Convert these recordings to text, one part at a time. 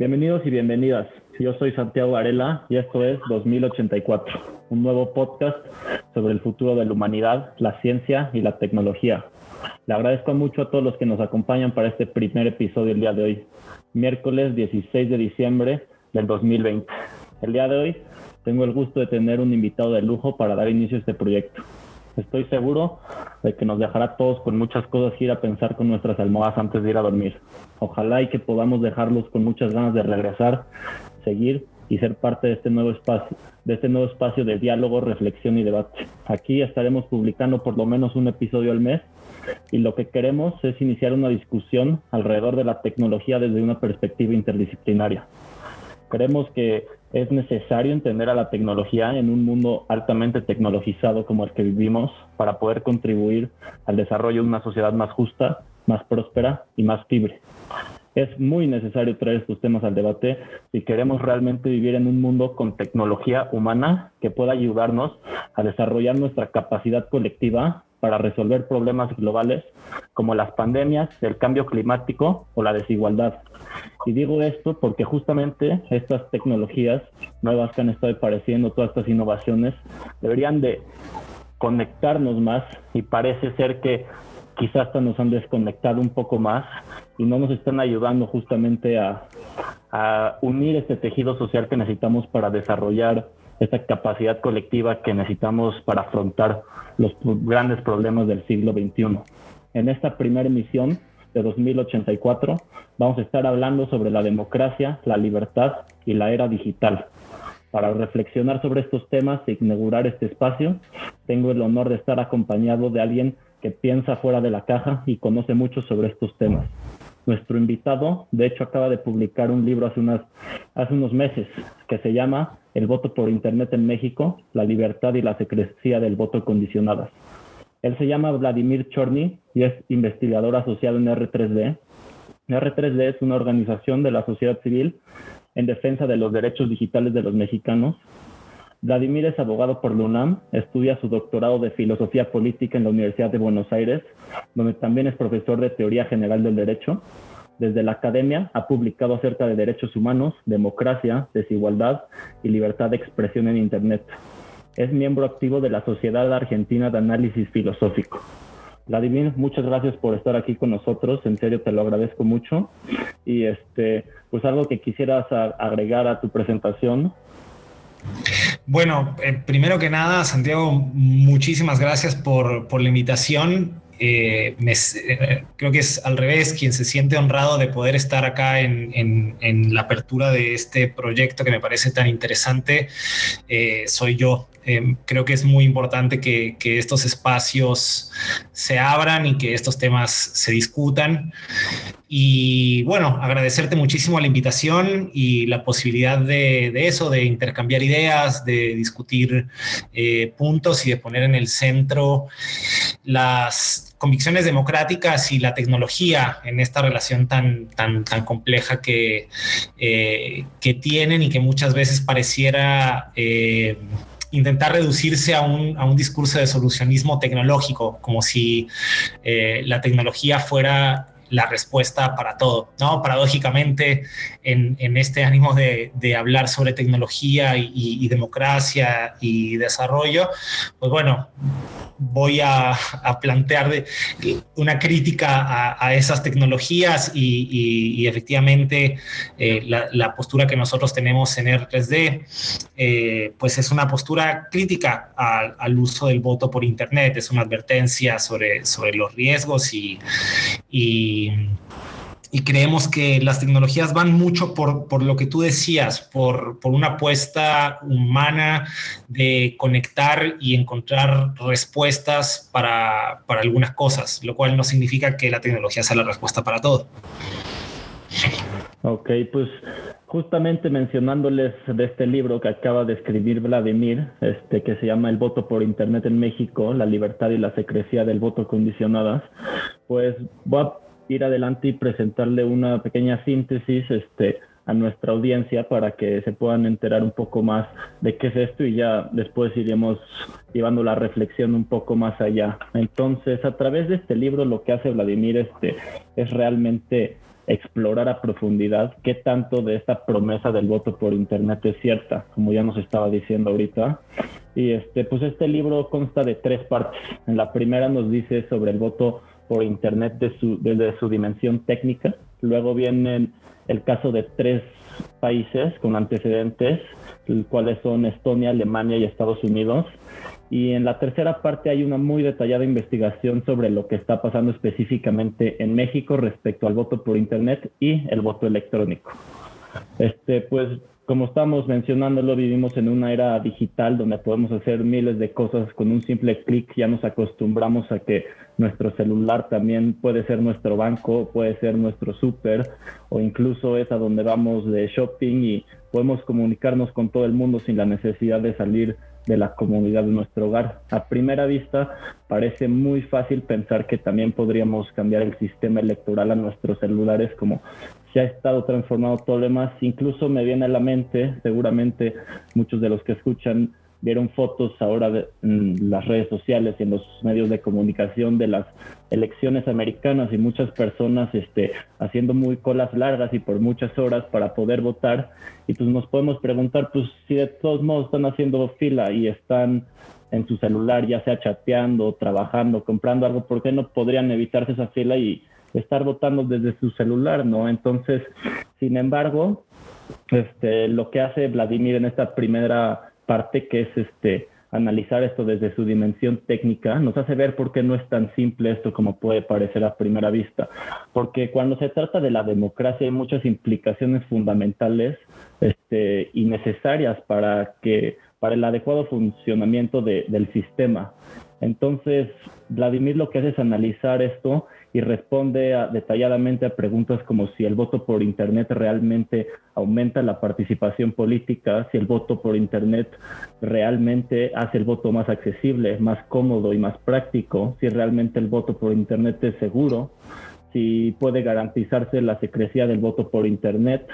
Bienvenidos y bienvenidas. Yo soy Santiago Varela y esto es 2084, un nuevo podcast sobre el futuro de la humanidad, la ciencia y la tecnología. Le agradezco mucho a todos los que nos acompañan para este primer episodio el día de hoy, miércoles 16 de diciembre del 2020. El día de hoy tengo el gusto de tener un invitado de lujo para dar inicio a este proyecto. Estoy seguro de que nos dejará todos con muchas cosas que ir a pensar con nuestras almohadas antes de ir a dormir. Ojalá y que podamos dejarlos con muchas ganas de regresar, seguir y ser parte de este nuevo espacio, de este nuevo espacio de diálogo, reflexión y debate. Aquí estaremos publicando por lo menos un episodio al mes y lo que queremos es iniciar una discusión alrededor de la tecnología desde una perspectiva interdisciplinaria. Creemos que es necesario entender a la tecnología en un mundo altamente tecnologizado como el que vivimos para poder contribuir al desarrollo de una sociedad más justa, más próspera y más libre. Es muy necesario traer estos temas al debate si queremos realmente vivir en un mundo con tecnología humana que pueda ayudarnos a desarrollar nuestra capacidad colectiva para resolver problemas globales como las pandemias, el cambio climático o la desigualdad. Y digo esto porque justamente estas tecnologías nuevas que han estado apareciendo, todas estas innovaciones, deberían de conectarnos más y parece ser que quizás hasta nos han desconectado un poco más y no nos están ayudando justamente a, a unir este tejido social que necesitamos para desarrollar esta capacidad colectiva que necesitamos para afrontar los grandes problemas del siglo XXI. En esta primera emisión de 2084 vamos a estar hablando sobre la democracia, la libertad y la era digital. Para reflexionar sobre estos temas e inaugurar este espacio, tengo el honor de estar acompañado de alguien que piensa fuera de la caja y conoce mucho sobre estos temas. Nuestro invitado, de hecho, acaba de publicar un libro hace, hace unos meses que se llama El voto por Internet en México, la libertad y la secrecía del voto condicionadas. Él se llama Vladimir Chorny y es investigador asociado en R3D. R3D es una organización de la sociedad civil en defensa de los derechos digitales de los mexicanos. Vladimir es abogado por la UNAM, estudia su doctorado de filosofía política en la Universidad de Buenos Aires, donde también es profesor de teoría general del derecho. Desde la academia ha publicado acerca de derechos humanos, democracia, desigualdad y libertad de expresión en Internet. Es miembro activo de la Sociedad Argentina de Análisis Filosófico. Vladimir, muchas gracias por estar aquí con nosotros, en serio te lo agradezco mucho. Y este, pues algo que quisieras agregar a tu presentación. Bueno, eh, primero que nada, Santiago, muchísimas gracias por, por la invitación. Eh, eh, creo que es al revés, quien se siente honrado de poder estar acá en, en, la apertura de este proyecto que me parece tan interesante, soy yo. Em, creo que es muy importante que, estos espacios se abran y que estos temas se discutan. Y bueno, agradecerte muchísimo la invitación y la posibilidad de, eso, de intercambiar ideas, de discutir eh, puntos y de poner en el centro las convicciones democráticas y la tecnología en esta relación tan, tan, tan compleja que, eh, que tienen y que muchas veces pareciera eh, intentar reducirse a un, a un discurso de solucionismo tecnológico, como si eh, la tecnología fuera la respuesta para todo, ¿no? Paradójicamente, en, en este ánimo de, de, hablar sobre tecnología y, y, democracia y desarrollo, pues bueno, voy a, plantear una crítica a, esas tecnologías y, efectivamente eh, la, postura que nosotros tenemos en R3D, eh, pues es una postura crítica al, uso del voto por Internet, es una advertencia sobre, sobre los riesgos y y creemos que las tecnologías van mucho por, por lo que tú decías, por, por, una apuesta humana de conectar y encontrar respuestas para, para, algunas cosas, lo cual no significa que la tecnología sea la respuesta para todo. Ok, pues justamente mencionándoles de este libro que acaba de escribir Vladimir, este, que se llama El voto por Internet en México, la libertad y la secrecía del voto condicionadas, pues voy a ir adelante y presentarle una pequeña síntesis este, a nuestra audiencia para que se puedan enterar un poco más de qué es esto y ya después iremos llevando la reflexión un poco más allá. Entonces, a través de este libro lo que hace Vladimir este, es realmente explorar a profundidad qué tanto de esta promesa del voto por internet es cierta, como ya nos estaba diciendo ahorita. Y este, pues este libro consta de tres partes. En la primera nos dice sobre el voto por internet desde su dimensión técnica. Luego viene el caso de tres países con antecedentes, cuales son Estonia, Alemania y Estados Unidos. Y en la tercera parte hay una muy detallada investigación sobre lo que está pasando específicamente en México respecto al voto por Internet y el voto electrónico. Este, pues como estamos mencionándolo, vivimos en una era digital donde podemos hacer miles de cosas con un simple clic. Ya nos acostumbramos a que nuestro celular también puede ser nuestro banco, puede ser nuestro súper o incluso es a donde vamos de shopping y podemos comunicarnos con todo el mundo sin la necesidad de salir de la comunidad de nuestro hogar. A primera vista parece muy fácil pensar que también podríamos cambiar el sistema electoral a nuestros celulares como se ha estado transformando todo lo demás. Incluso me viene a la mente, seguramente muchos de los que escuchan vieron fotos ahora en las redes sociales y en los medios de comunicación de las elecciones americanas y muchas personas este, haciendo muy colas largas y por muchas horas para poder votar. Y pues nos podemos preguntar, pues si de todos modos están haciendo fila y están en su celular, ya sea chateando, trabajando, comprando algo, ¿por qué no podrían evitarse esa fila y estar votando desde su celular, ¿no? Entonces, sin embargo, este, lo que hace Vladimir en esta primera parte, que es este, analizar esto desde su dimensión técnica, nos hace ver por qué no es tan simple esto como puede parecer a primera vista. Porque cuando se trata de la democracia hay muchas implicaciones fundamentales este, y necesarias para, que, para el adecuado funcionamiento del sistema. Entonces, Vladimir lo que hace es analizar esto y responde detalladamente a preguntas como si el voto por Internet realmente aumenta la participación política, si el voto por Internet realmente hace el voto más accesible, más cómodo y más práctico, si realmente el voto por Internet es seguro, si puede garantizarse la secrecía del voto por Internet.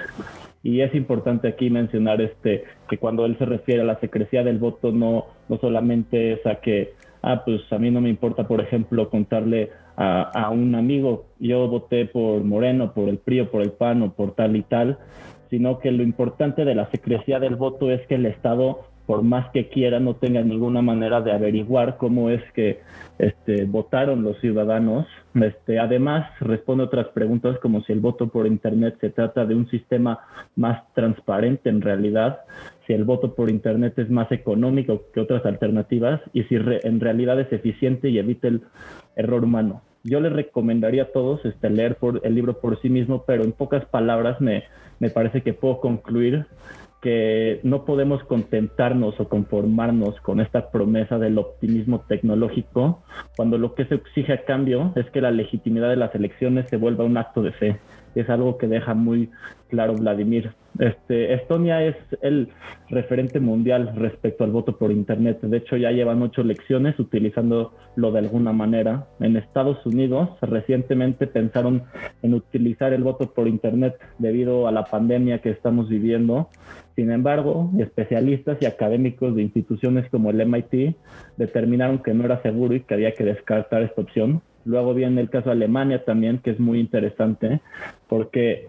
Y es importante aquí mencionar este, que cuando él se refiere a la secrecía del voto no, no solamente es a que ah, pues a mí no me importa, por ejemplo, contarle a, un amigo, yo voté por Moreno, por el PRI por el PAN o por tal y tal, sino que lo importante de la secrecía del voto es que el Estado, por más que quiera, no tenga ninguna manera de averiguar cómo es que este, votaron los ciudadanos. Este, además, responde otras preguntas como si el voto por Internet se trata de un sistema más transparente en realidad, si el voto por Internet es más económico que otras alternativas y si en realidad es eficiente y evita el error humano. Yo les recomendaría a todos este, leer por, el libro por sí mismo, pero en pocas palabras me, me parece que puedo concluir que no podemos contentarnos o conformarnos con esta promesa del optimismo tecnológico cuando lo que se exige a cambio es que la legitimidad de las elecciones se vuelva un acto de fe es algo que deja muy claro Vladimir. Este, Estonia es el referente mundial respecto al voto por Internet. De hecho, ya llevan ocho elecciones utilizándolo de alguna manera. En Estados Unidos, recientemente pensaron en utilizar el voto por Internet debido a la pandemia que estamos viviendo. Sin embargo, especialistas y académicos de instituciones como el MIT determinaron que no era seguro y que había que descartar esta opción. Luego viene el caso de Alemania también, que es muy interesante, porque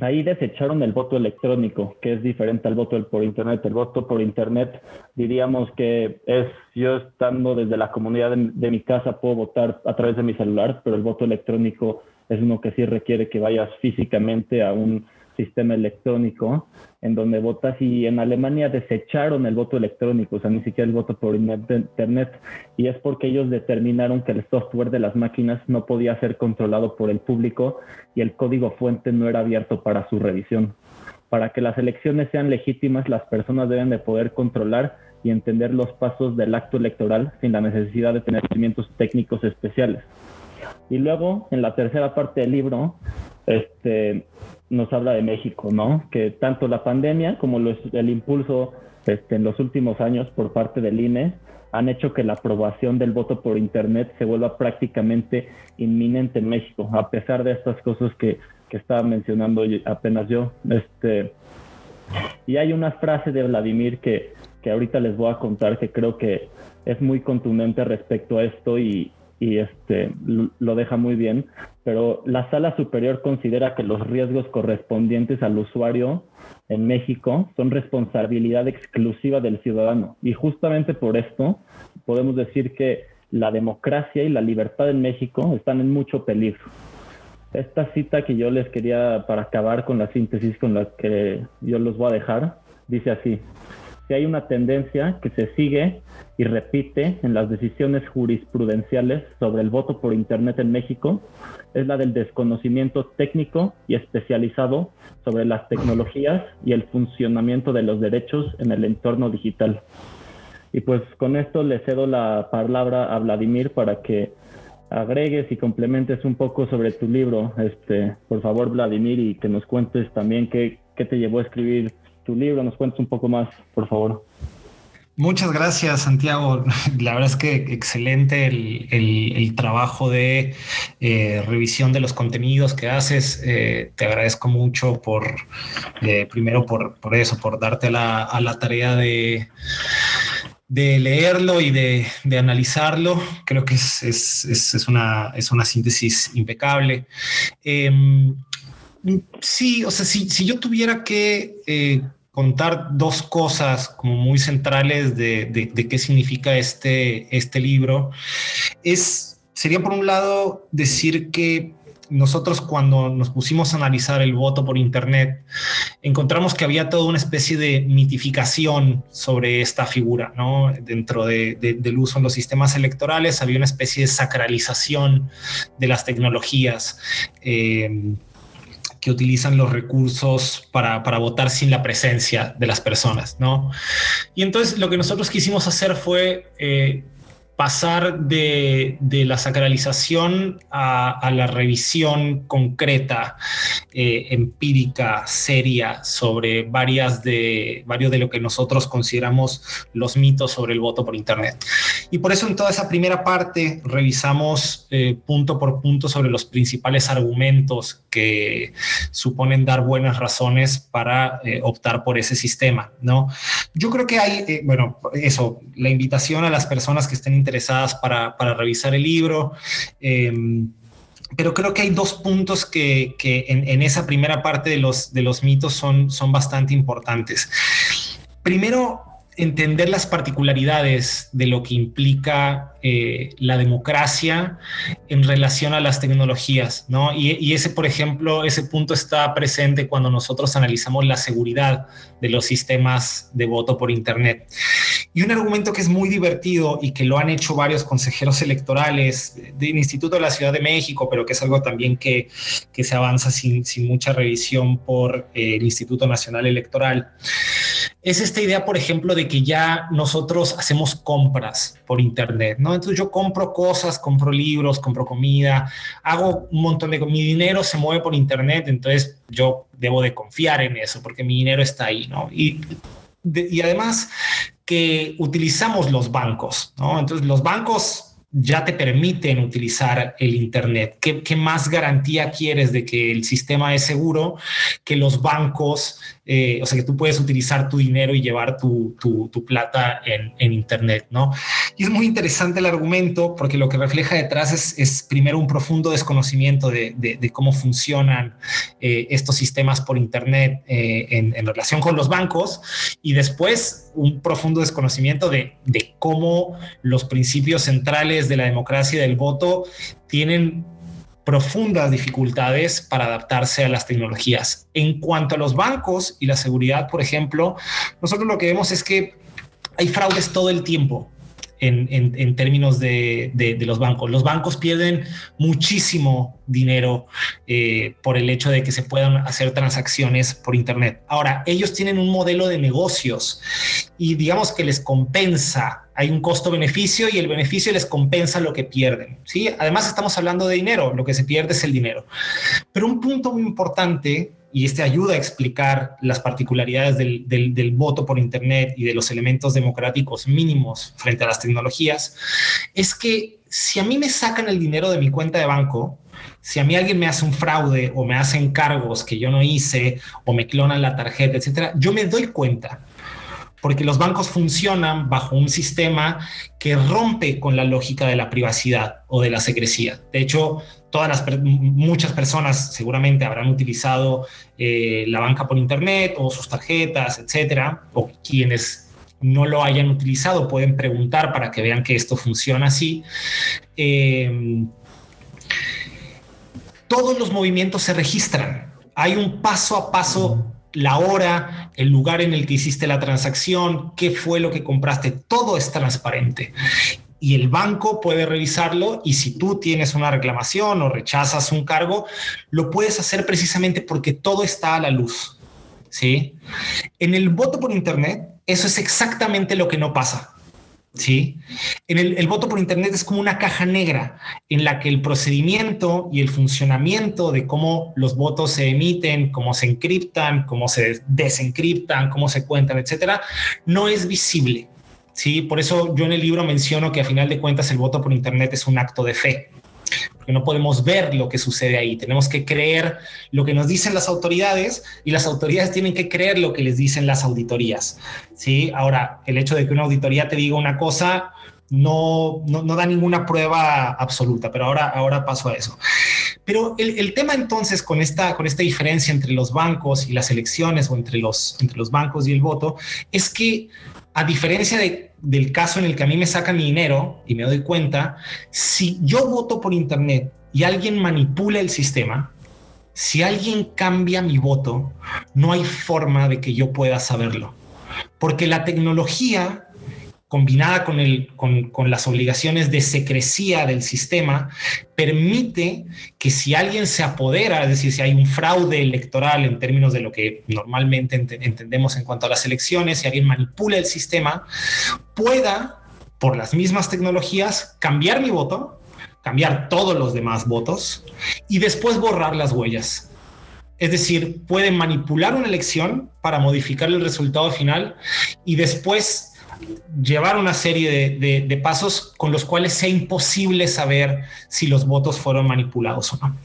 ahí desecharon el voto electrónico, que es diferente al voto por Internet. El voto por Internet, diríamos que es yo estando desde la comunidad de, de, mi casa, puedo votar a través de mi celular, pero el voto electrónico es uno que sí requiere que vayas físicamente a un sistema electrónico en donde votas y en Alemania desecharon el voto electrónico, o sea, ni siquiera el voto por internet y es porque ellos determinaron que el software de las máquinas no podía ser controlado por el público y el código fuente no era abierto para su revisión. Para que las elecciones sean legítimas, las personas deben de poder controlar y entender los pasos del acto electoral sin la necesidad de tener conocimientos técnicos especiales. Y luego, en la tercera parte del libro, este, nos habla de México, ¿no? Que tanto la pandemia como el impulso este, en los últimos años por parte del INE han hecho que la aprobación del voto por Internet se vuelva prácticamente inminente en México, a pesar de estas cosas que, que estaba mencionando apenas yo. Este, y hay una frase de Vladimir que, que ahorita les voy a contar que creo que es muy contundente respecto a esto y, y este, lo deja muy bien, pero la sala superior considera que los riesgos correspondientes al usuario en México son responsabilidad exclusiva del ciudadano. Y justamente por esto podemos decir que la democracia y la libertad en México están en mucho peligro. Esta cita que yo les quería para acabar con la síntesis con la que yo los voy a dejar, dice así, si hay una tendencia que se sigue y repite en las decisiones jurisprudenciales sobre el voto por Internet en México, es la del desconocimiento técnico y especializado sobre las tecnologías y el funcionamiento de los derechos en el entorno digital. Y pues con esto le cedo la palabra a Vladimir para que agregues y complementes un poco sobre tu libro, este, por favor Vladimir, y que nos cuentes también qué, qué te llevó a escribir tu libro, nos cuentes un poco más, por favor. Muchas gracias, Santiago. La verdad es que excelente el, trabajo de eh, revisión de los contenidos que haces. Eh, te agradezco mucho por, eh, primero por, eso, por darte a la tarea de, de leerlo y de, analizarlo. Creo que es, una, es una síntesis impecable. Em, sí, o sea, si, si yo tuviera que contar dos cosas como muy centrales de, qué significa este, este libro. Es, sería por un lado decir que nosotros cuando nos pusimos a analizar el voto por Internet, encontramos que había toda una especie de mitificación sobre esta figura, ¿no? Dentro del uso en los sistemas electorales había una especie de sacralización de las tecnologías. Eh, que utilizan los recursos para, votar sin la presencia de las personas, ¿no? Y entonces lo que nosotros quisimos hacer fue eh, pasar de, la sacralización a, la revisión concreta, eh, empírica, seria, sobre varias de, varios de lo que nosotros consideramos los mitos sobre el voto por Internet. Y por eso en toda esa primera parte revisamos eh, punto por punto sobre los principales argumentos que suponen dar buenas razones para eh, optar por ese sistema, ¿no? Yo creo que hay, bueno, eso, la invitación a las personas que estén interesadas interesadas para, revisar el libro. Em, pero creo que hay dos puntos que, en, esa primera parte de los, mitos son bastante importantes. Primero, entender las particularidades de lo que implica eh, la democracia en relación a las tecnologías, ¿no? Y, ese, por ejemplo, ese punto está presente cuando nosotros analizamos la seguridad de los sistemas de voto por Internet. Y un argumento que es muy divertido y que lo han hecho varios consejeros electorales del Instituto de la Ciudad de México, pero que es algo también que, que se avanza sin, sin mucha revisión por eh, el Instituto Nacional Electoral, es esta idea, por ejemplo, de que ya nosotros hacemos compras por Internet, ¿no? Entonces yo compro cosas, compro libros, compro comida, hago un montón de... Mi dinero se mueve por Internet, entonces yo debo de confiar en eso porque mi dinero está ahí, ¿no? Y, y además que utilizamos los bancos, ¿no? Entonces los bancos ya te permiten utilizar el Internet. ¿Qué, más garantía quieres de que el sistema es seguro que los bancos, eh, o sea, que tú puedes utilizar tu dinero y llevar tu, plata en, Internet, ¿no? Y es muy interesante el argumento porque lo que refleja detrás es, primero un profundo desconocimiento de, cómo funcionan eh, estos sistemas por Internet eh, en, en, relación con los bancos y después un profundo desconocimiento de cómo los principios centrales de la democracia y del voto tienen profundas dificultades para adaptarse a las tecnologías. En cuanto a los bancos y la seguridad, por ejemplo, nosotros lo que vemos es que hay fraudes todo el tiempo en, términos de, los bancos. Los bancos pierden muchísimo dinero eh, por el hecho de que se puedan hacer transacciones por Internet. Ahora, ellos tienen un modelo de negocios y digamos que les compensa. Hay un costo-beneficio y el beneficio les compensa lo que pierden. ¿sí? Además, estamos hablando de dinero, lo que se pierde es el dinero. Pero un punto muy importante y este ayuda a explicar las particularidades del, voto por Internet y de los elementos democráticos mínimos frente a las tecnologías, es que si a mí me sacan el dinero de mi cuenta de banco, si a mí alguien me hace un fraude o me hacen cargos que yo no hice o me clonan la tarjeta, etcétera, yo me doy cuenta porque los bancos funcionan bajo un sistema que rompe con la lógica de la privacidad o de la secrecía. De hecho, todas las muchas personas seguramente habrán utilizado eh, la banca por internet o sus tarjetas, etcétera, o quienes no lo hayan utilizado pueden preguntar para que vean que esto funciona así. Eh, todos los movimientos se registran. Hay un paso a paso la hora, el lugar en el que hiciste la transacción, qué fue lo que compraste, todo es transparente. Y el banco puede revisarlo y si tú tienes una reclamación o rechazas un cargo, lo puedes hacer precisamente porque todo está a la luz. ¿sí? En el voto por Internet, eso es exactamente lo que no pasa. ¿Sí? En el, voto por Internet es como una caja negra en la que el procedimiento y el funcionamiento de cómo los votos se emiten, cómo se encriptan, cómo se desencriptan, cómo se cuentan, etcétera, no es visible. ¿sí? Por eso yo en el libro menciono que a final de cuentas el voto por Internet es un acto de fe porque no podemos ver lo que sucede ahí. Tenemos que creer lo que nos dicen las autoridades y las autoridades tienen que creer lo que les dicen las auditorías. ¿sí? Ahora, el hecho de que una auditoría te diga una cosa no, no, da ninguna prueba absoluta, pero ahora, ahora paso a eso. Pero el, tema entonces con esta, con esta diferencia entre los bancos y las elecciones o entre los, entre los bancos y el voto es que a diferencia del caso en el que a mí me sacan mi dinero y me doy cuenta, si yo voto por Internet y alguien manipula el sistema, si alguien cambia mi voto, no hay forma de que yo pueda saberlo. Porque la tecnología combinada con, las obligaciones de secrecía del sistema, permite que si alguien se apodera, es decir, si hay un fraude electoral en términos de lo que normalmente entendemos en cuanto a las elecciones, si alguien manipula el sistema, pueda, por las mismas tecnologías, cambiar mi voto, cambiar todos los demás votos y después borrar las huellas. Es decir, puede manipular una elección para modificar el resultado final y después llevar una serie de, pasos con los cuales sea imposible saber si los votos fueron manipulados o no.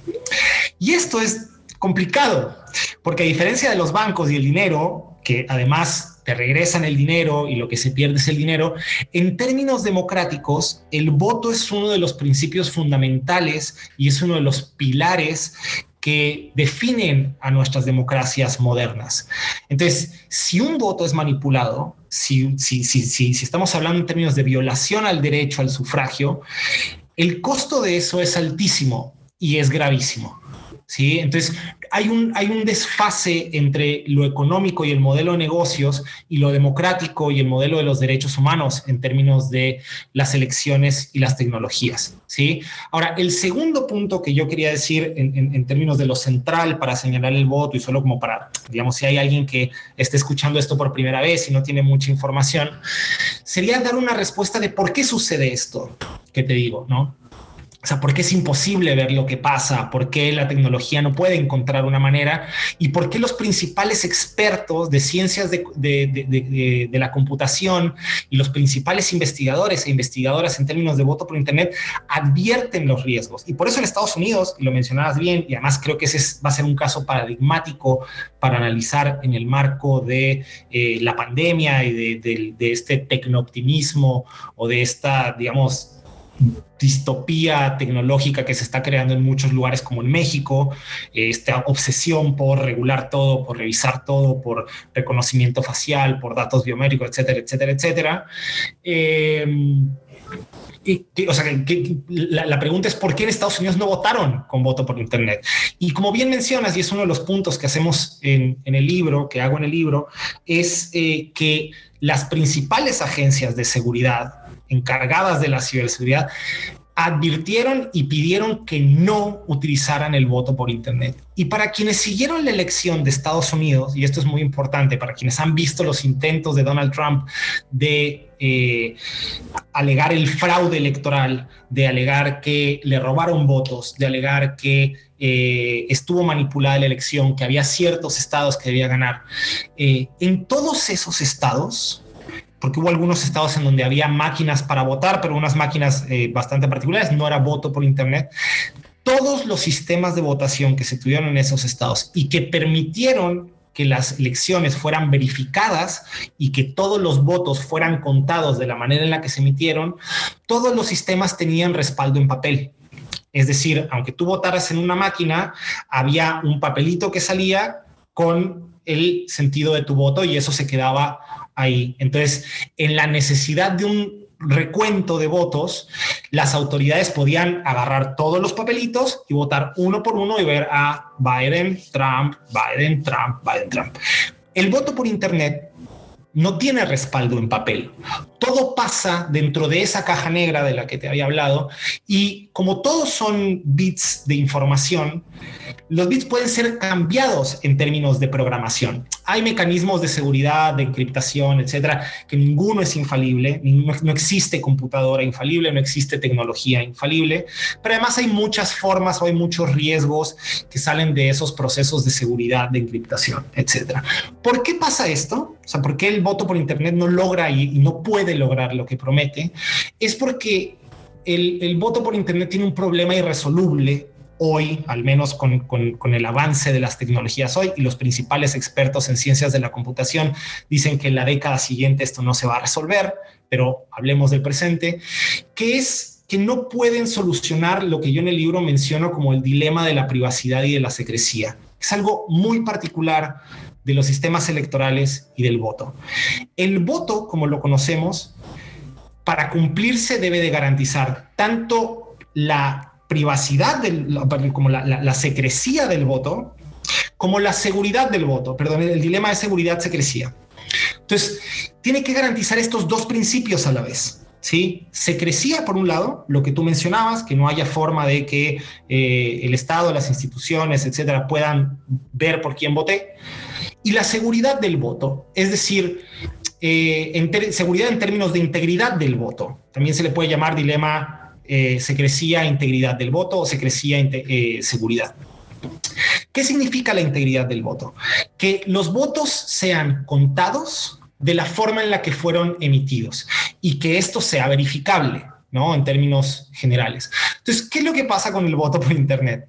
Y esto es complicado, porque a diferencia de los bancos y el dinero, que además te regresan el dinero y lo que se pierde es el dinero, en términos democráticos, el voto es uno de los principios fundamentales y es uno de los pilares que definen a nuestras democracias modernas. Entonces, si un voto es manipulado, si, si, si, si, estamos hablando en términos de violación al derecho al sufragio, el costo de eso es altísimo y es gravísimo. ¿sí? Entonces, hay un, desfase entre lo económico y el modelo de negocios y lo democrático y el modelo de los derechos humanos en términos de las elecciones y las tecnologías. ¿sí? Ahora, el segundo punto que yo quería decir en, en, términos de lo central para señalar el voto y solo como para, digamos, si hay alguien que esté escuchando esto por primera vez y no tiene mucha información, sería dar una respuesta de por qué sucede esto que te digo, ¿no? O sea, ¿por qué es imposible ver lo que pasa? ¿Por qué la tecnología no puede encontrar una manera? ¿Y por qué los principales expertos de ciencias de, la computación y los principales investigadores e investigadoras en términos de voto por Internet advierten los riesgos? Y por eso en Estados Unidos, y lo mencionabas bien, y además creo que ese va a ser un caso paradigmático para analizar en el marco de eh, la pandemia y de, de este tecnooptimismo o de esta, digamos, distopía tecnológica que se está creando en muchos lugares como en México, esta obsesión por regular todo, por revisar todo, por reconocimiento facial, por datos biométricos, etcétera, etcétera, etcétera. Eh, o sea, la, pregunta es por qué en Estados Unidos no votaron con voto por Internet. Y como bien mencionas, y es uno de los puntos que hacemos en, el libro, que hago en el libro, es eh, que las principales agencias de seguridad encargadas de la ciberseguridad advirtieron y pidieron que no utilizaran el voto por Internet. Y para quienes siguieron la elección de Estados Unidos, y esto es muy importante, para quienes han visto los intentos de Donald Trump de eh, alegar el fraude electoral, de alegar que le robaron votos, de alegar que eh, estuvo manipulada la elección, que había ciertos estados que debía ganar, eh, en todos esos estados, porque hubo algunos estados en donde había máquinas para votar, pero unas máquinas eh, bastante particulares, no era voto por Internet. Todos los sistemas de votación que se tuvieron en esos estados y que permitieron que las elecciones fueran verificadas y que todos los votos fueran contados de la manera en la que se emitieron, todos los sistemas tenían respaldo en papel. Es decir, aunque tú votaras en una máquina, había un papelito que salía con el sentido de tu voto y eso se quedaba ahí. Entonces, en la necesidad de un recuento de votos, las autoridades podían agarrar todos los papelitos y votar uno por uno y ver a Biden, Trump, Biden, Trump, Biden, Trump. El voto por Internet no tiene respaldo en papel. Todo pasa dentro de esa caja negra de la que te había hablado y como todos son bits de información, los bits pueden ser cambiados en términos de programación. Hay mecanismos de seguridad, de encriptación, etcétera, que ninguno es infalible, no, existe computadora infalible, no existe tecnología infalible, pero además hay muchas formas o hay muchos riesgos que salen de esos procesos de seguridad, de encriptación, etcétera. ¿Por qué pasa esto? O sea, ¿por qué el voto por Internet no logra y, no puede lograr lo que promete? Es porque el, voto por Internet tiene un problema irresoluble hoy, al menos con, el avance de las tecnologías hoy, y los principales expertos en ciencias de la computación dicen que en la década siguiente esto no se va a resolver, pero hablemos del presente, que es que no pueden solucionar lo que yo en el libro menciono como el dilema de la privacidad y de la secrecía. Es algo muy particular de los sistemas electorales y del voto. El voto, como lo conocemos, para cumplirse debe de garantizar tanto la privacidad, del, como la, secrecía del voto, como la seguridad del voto, perdón, el dilema de seguridad-secrecía. Entonces, tiene que garantizar estos dos principios a la vez. ¿sí? Secrecía, por un lado, lo que tú mencionabas, que no haya forma de que eh, el Estado, las instituciones, etcétera, puedan ver por quién voté. Y la seguridad del voto, es decir, eh, seguridad en términos de integridad del voto. También se le puede llamar dilema eh, se crecía integridad del voto o se crecía eh, seguridad. ¿Qué significa la integridad del voto? Que los votos sean contados de la forma en la que fueron emitidos y que esto sea verificable, ¿no? En términos generales. Entonces, ¿qué es lo que pasa con el voto por Internet?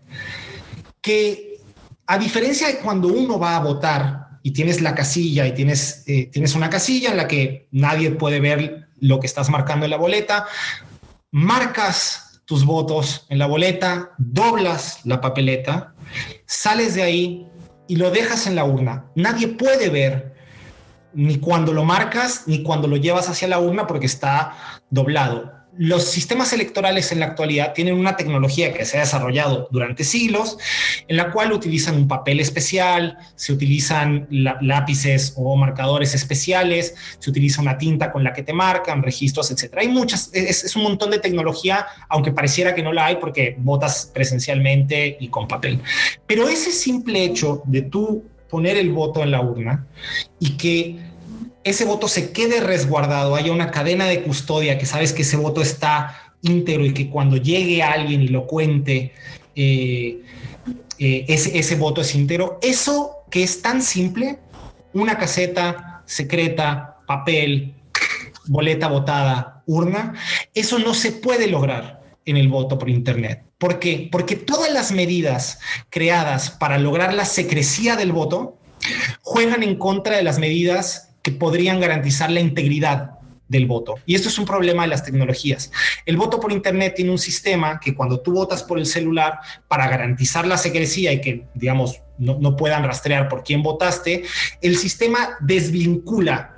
Que a diferencia de cuando uno va a votar y tienes la casilla y tienes, eh, tienes una casilla en la que nadie puede ver lo que estás marcando en la boleta, marcas tus votos en la boleta, doblas la papeleta, sales de ahí y lo dejas en la urna. Nadie puede ver ni cuando lo marcas ni cuando lo llevas hacia la urna porque está doblado los sistemas electorales en la actualidad tienen una tecnología que se ha desarrollado durante siglos, en la cual utilizan un papel especial, se utilizan lápices o marcadores especiales, se utiliza una tinta con la que te marcan, registros, etc. Hay muchas, es, un montón de tecnología, aunque pareciera que no la hay porque votas presencialmente y con papel. Pero ese simple hecho de tú poner el voto en la urna y que ese voto se quede resguardado, haya una cadena de custodia, que sabes que ese voto está íntegro y que cuando llegue alguien y lo cuente, eh, eh, ese, ese voto es íntegro. Eso que es tan simple, una caseta secreta, papel, boleta votada, urna, eso no se puede lograr en el voto por Internet. ¿Por qué? Porque todas las medidas creadas para lograr la secrecía del voto juegan en contra de las medidas que podrían garantizar la integridad del voto. Y esto es un problema de las tecnologías. El voto por Internet tiene un sistema que cuando tú votas por el celular, para garantizar la secrecía y que, digamos, no, puedan rastrear por quién votaste, el sistema desvincula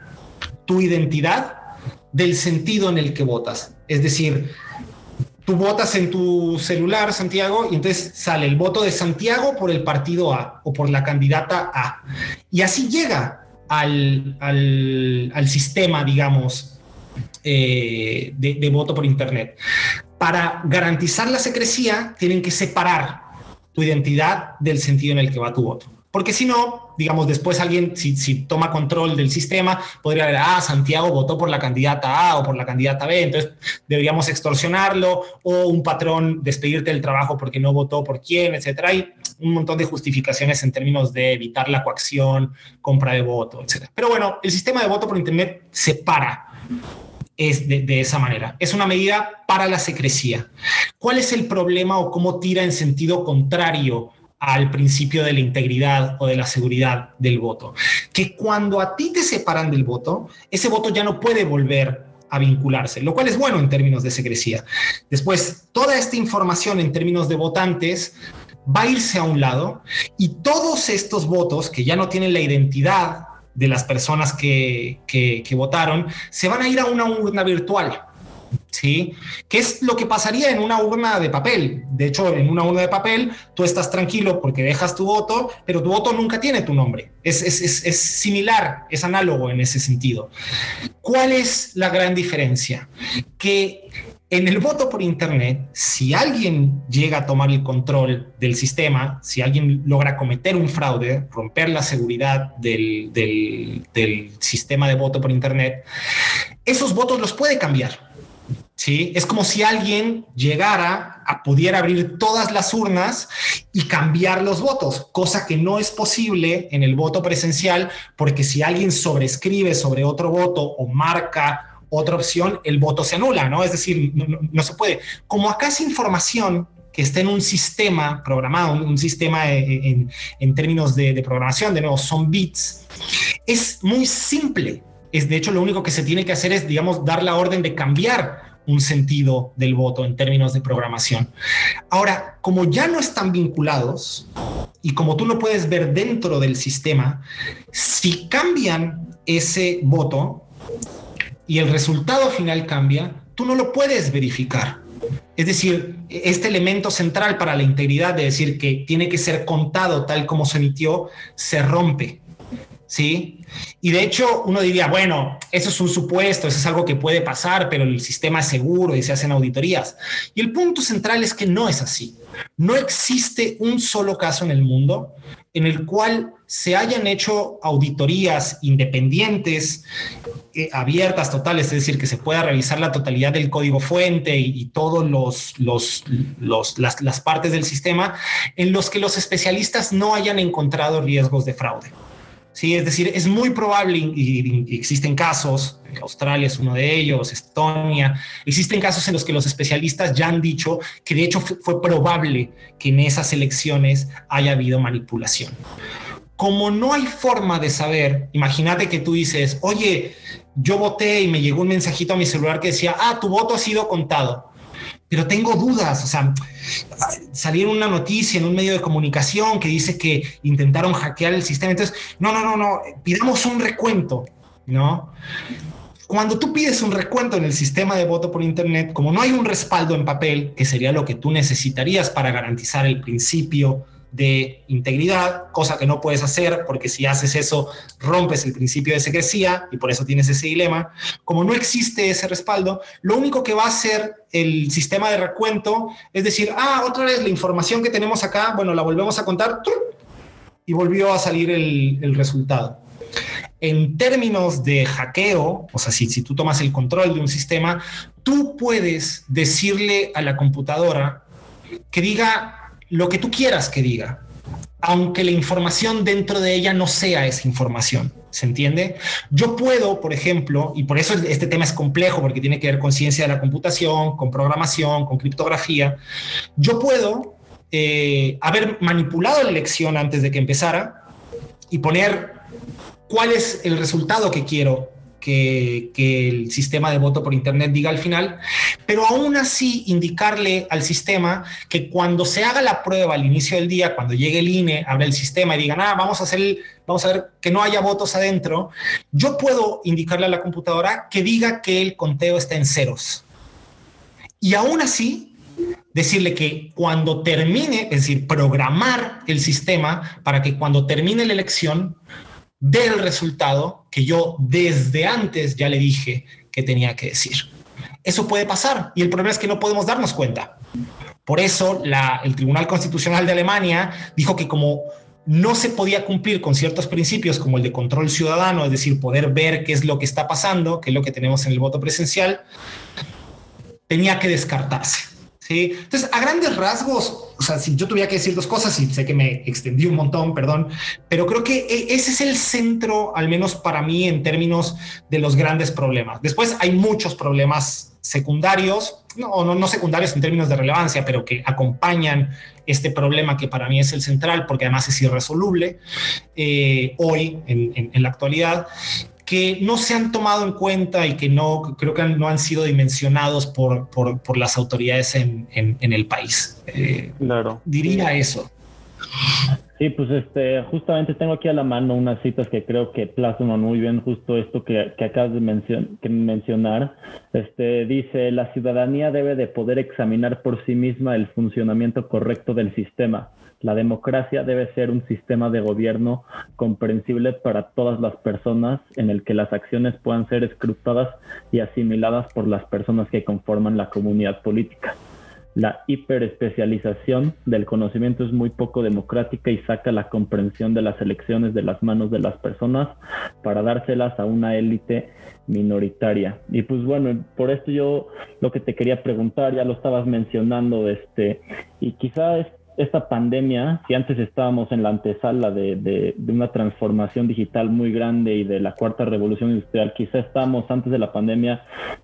tu identidad del sentido en el que votas. Es decir, tú votas en tu celular, Santiago, y entonces sale el voto de Santiago por el partido A o por la candidata A. Y así llega al, al, sistema, digamos, eh, de, voto por Internet. Para garantizar la secrecía, tienen que separar tu identidad del sentido en el que va tu voto. Porque si no, digamos, después alguien, si, toma control del sistema, podría ver, ah, Santiago votó por la candidata A o por la candidata B, entonces deberíamos extorsionarlo o un patrón despedirte del trabajo porque no votó por quién, etcétera. Hay un montón de justificaciones en términos de evitar la coacción, compra de voto, etcétera. Pero bueno, el sistema de voto por Internet separa es de, de, esa manera. Es una medida para la secrecía. ¿Cuál es el problema o cómo tira en sentido contrario al principio de la integridad o de la seguridad del voto. Que cuando a ti te separan del voto, ese voto ya no puede volver a vincularse, lo cual es bueno en términos de secrecía. Después, toda esta información en términos de votantes va a irse a un lado y todos estos votos que ya no tienen la identidad de las personas que, que, que votaron, se van a ir a una urna virtual ¿sí? ¿Qué es lo que pasaría en una urna de papel? De hecho, en una urna de papel tú estás tranquilo porque dejas tu voto, pero tu voto nunca tiene tu nombre. Es, es, similar, es análogo en ese sentido. ¿Cuál es la gran diferencia? Que en el voto por Internet, si alguien llega a tomar el control del sistema, si alguien logra cometer un fraude, romper la seguridad del, del sistema de voto por Internet, esos votos los puede cambiar ¿sí? Es como si alguien llegara a pudiera abrir todas las urnas y cambiar los votos, cosa que no es posible en el voto presencial, porque si alguien sobrescribe sobre otro voto o marca otra opción, el voto se anula, ¿no? Es decir, no, se puede. Como acá es información que está en un sistema programado, un, sistema en, términos de, de programación, de nuevo, son bits, es muy simple. Es de hecho lo único que se tiene que hacer es, digamos, dar la orden de cambiar un sentido del voto en términos de programación. Ahora, como ya no están vinculados y como tú lo puedes ver dentro del sistema, si cambian ese voto y el resultado final cambia, tú no lo puedes verificar. Es decir, este elemento central para la integridad de decir que tiene que ser contado tal como se emitió, se rompe. ¿Sí? Y de hecho uno diría, bueno, eso es un supuesto, eso es algo que puede pasar, pero el sistema es seguro y se hacen auditorías. Y el punto central es que no es así. No existe un solo caso en el mundo en el cual se hayan hecho auditorías independientes, eh, abiertas, totales, es decir, que se pueda revisar la totalidad del código fuente y, y todos los, los, los las, las partes del sistema en los que los especialistas no hayan encontrado riesgos de fraude. Sí, es decir, es muy probable, y, existen casos, Australia es uno de ellos, Estonia, existen casos en los que los especialistas ya han dicho que de hecho fue probable que en esas elecciones haya habido manipulación. Como no hay forma de saber, imagínate que tú dices, oye, yo voté y me llegó un mensajito a mi celular que decía, ah, tu voto ha sido contado pero tengo dudas, o sea, salió una noticia en un medio de comunicación que dice que intentaron hackear el sistema, entonces, no, no, no, no, pidamos un recuento, ¿no? Cuando tú pides un recuento en el sistema de voto por Internet, como no hay un respaldo en papel, que sería lo que tú necesitarías para garantizar el principio de integridad, cosa que no puedes hacer porque si haces eso rompes el principio de secrecía y por eso tienes ese dilema. Como no existe ese respaldo, lo único que va a hacer el sistema de recuento es decir, ah, otra vez la información que tenemos acá, bueno, la volvemos a contar y volvió a salir el, resultado. En términos de hackeo, o sea, si, si tú tomas el control de un sistema, tú puedes decirle a la computadora que diga lo que tú quieras que diga, aunque la información dentro de ella no sea esa información. ¿Se entiende? Yo puedo, por ejemplo, y por eso este tema es complejo, porque tiene que ver con ciencia de la computación, con programación, con criptografía, yo puedo eh, haber manipulado la elección antes de que empezara y poner cuál es el resultado que quiero que, el sistema de voto por Internet diga al final, pero aún así indicarle al sistema que cuando se haga la prueba al inicio del día, cuando llegue el INE, abra el sistema y digan, ah, vamos a hacer, vamos a ver que no haya votos adentro, yo puedo indicarle a la computadora que diga que el conteo está en ceros. Y aún así, decirle que cuando termine, es decir, programar el sistema para que cuando termine la elección del resultado que yo desde antes ya le dije que tenía que decir. Eso puede pasar y el problema es que no podemos darnos cuenta. Por eso el Tribunal Constitucional de Alemania dijo que como no se podía cumplir con ciertos principios como el de control ciudadano, es decir, poder ver qué es lo que está pasando, qué es lo que tenemos en el voto presencial, tenía que descartarse. ¿sí? Entonces, a grandes rasgos, o sea, si yo tuviera que decir dos cosas, y sé que me extendí un montón, perdón, pero creo que e, ese es el centro, al menos para mí, en términos de los grandes problemas. Después hay muchos problemas secundarios, no, no, secundarios en términos de relevancia, pero que acompañan este problema que para mí es el central, porque además es irresoluble eh, hoy, en, la actualidad, que no se han tomado en cuenta y que no creo que no han sido dimensionados por, por, por las autoridades en, en el país. Eh, claro. Diría eso. Sí, pues este, justamente tengo aquí a la mano unas citas que creo que plasman muy bien justo esto que, que acabas de mencionar. Este, dice, la ciudadanía debe de poder examinar por sí misma el funcionamiento correcto del sistema. La democracia debe ser un sistema de gobierno comprensible para todas las personas en el que las acciones puedan ser escrutadas y asimiladas por las personas que conforman la comunidad política la hiperespecialización del conocimiento es muy poco democrática y saca la comprensión de las elecciones de las manos de las personas para dárselas a una élite minoritaria. Y pues bueno, por esto yo lo que te quería preguntar, ya lo estabas mencionando, este, y quizá esta pandemia, si antes estábamos en la antesala de, de, una transformación digital muy grande y de la cuarta revolución industrial, quizá estamos antes de la pandemia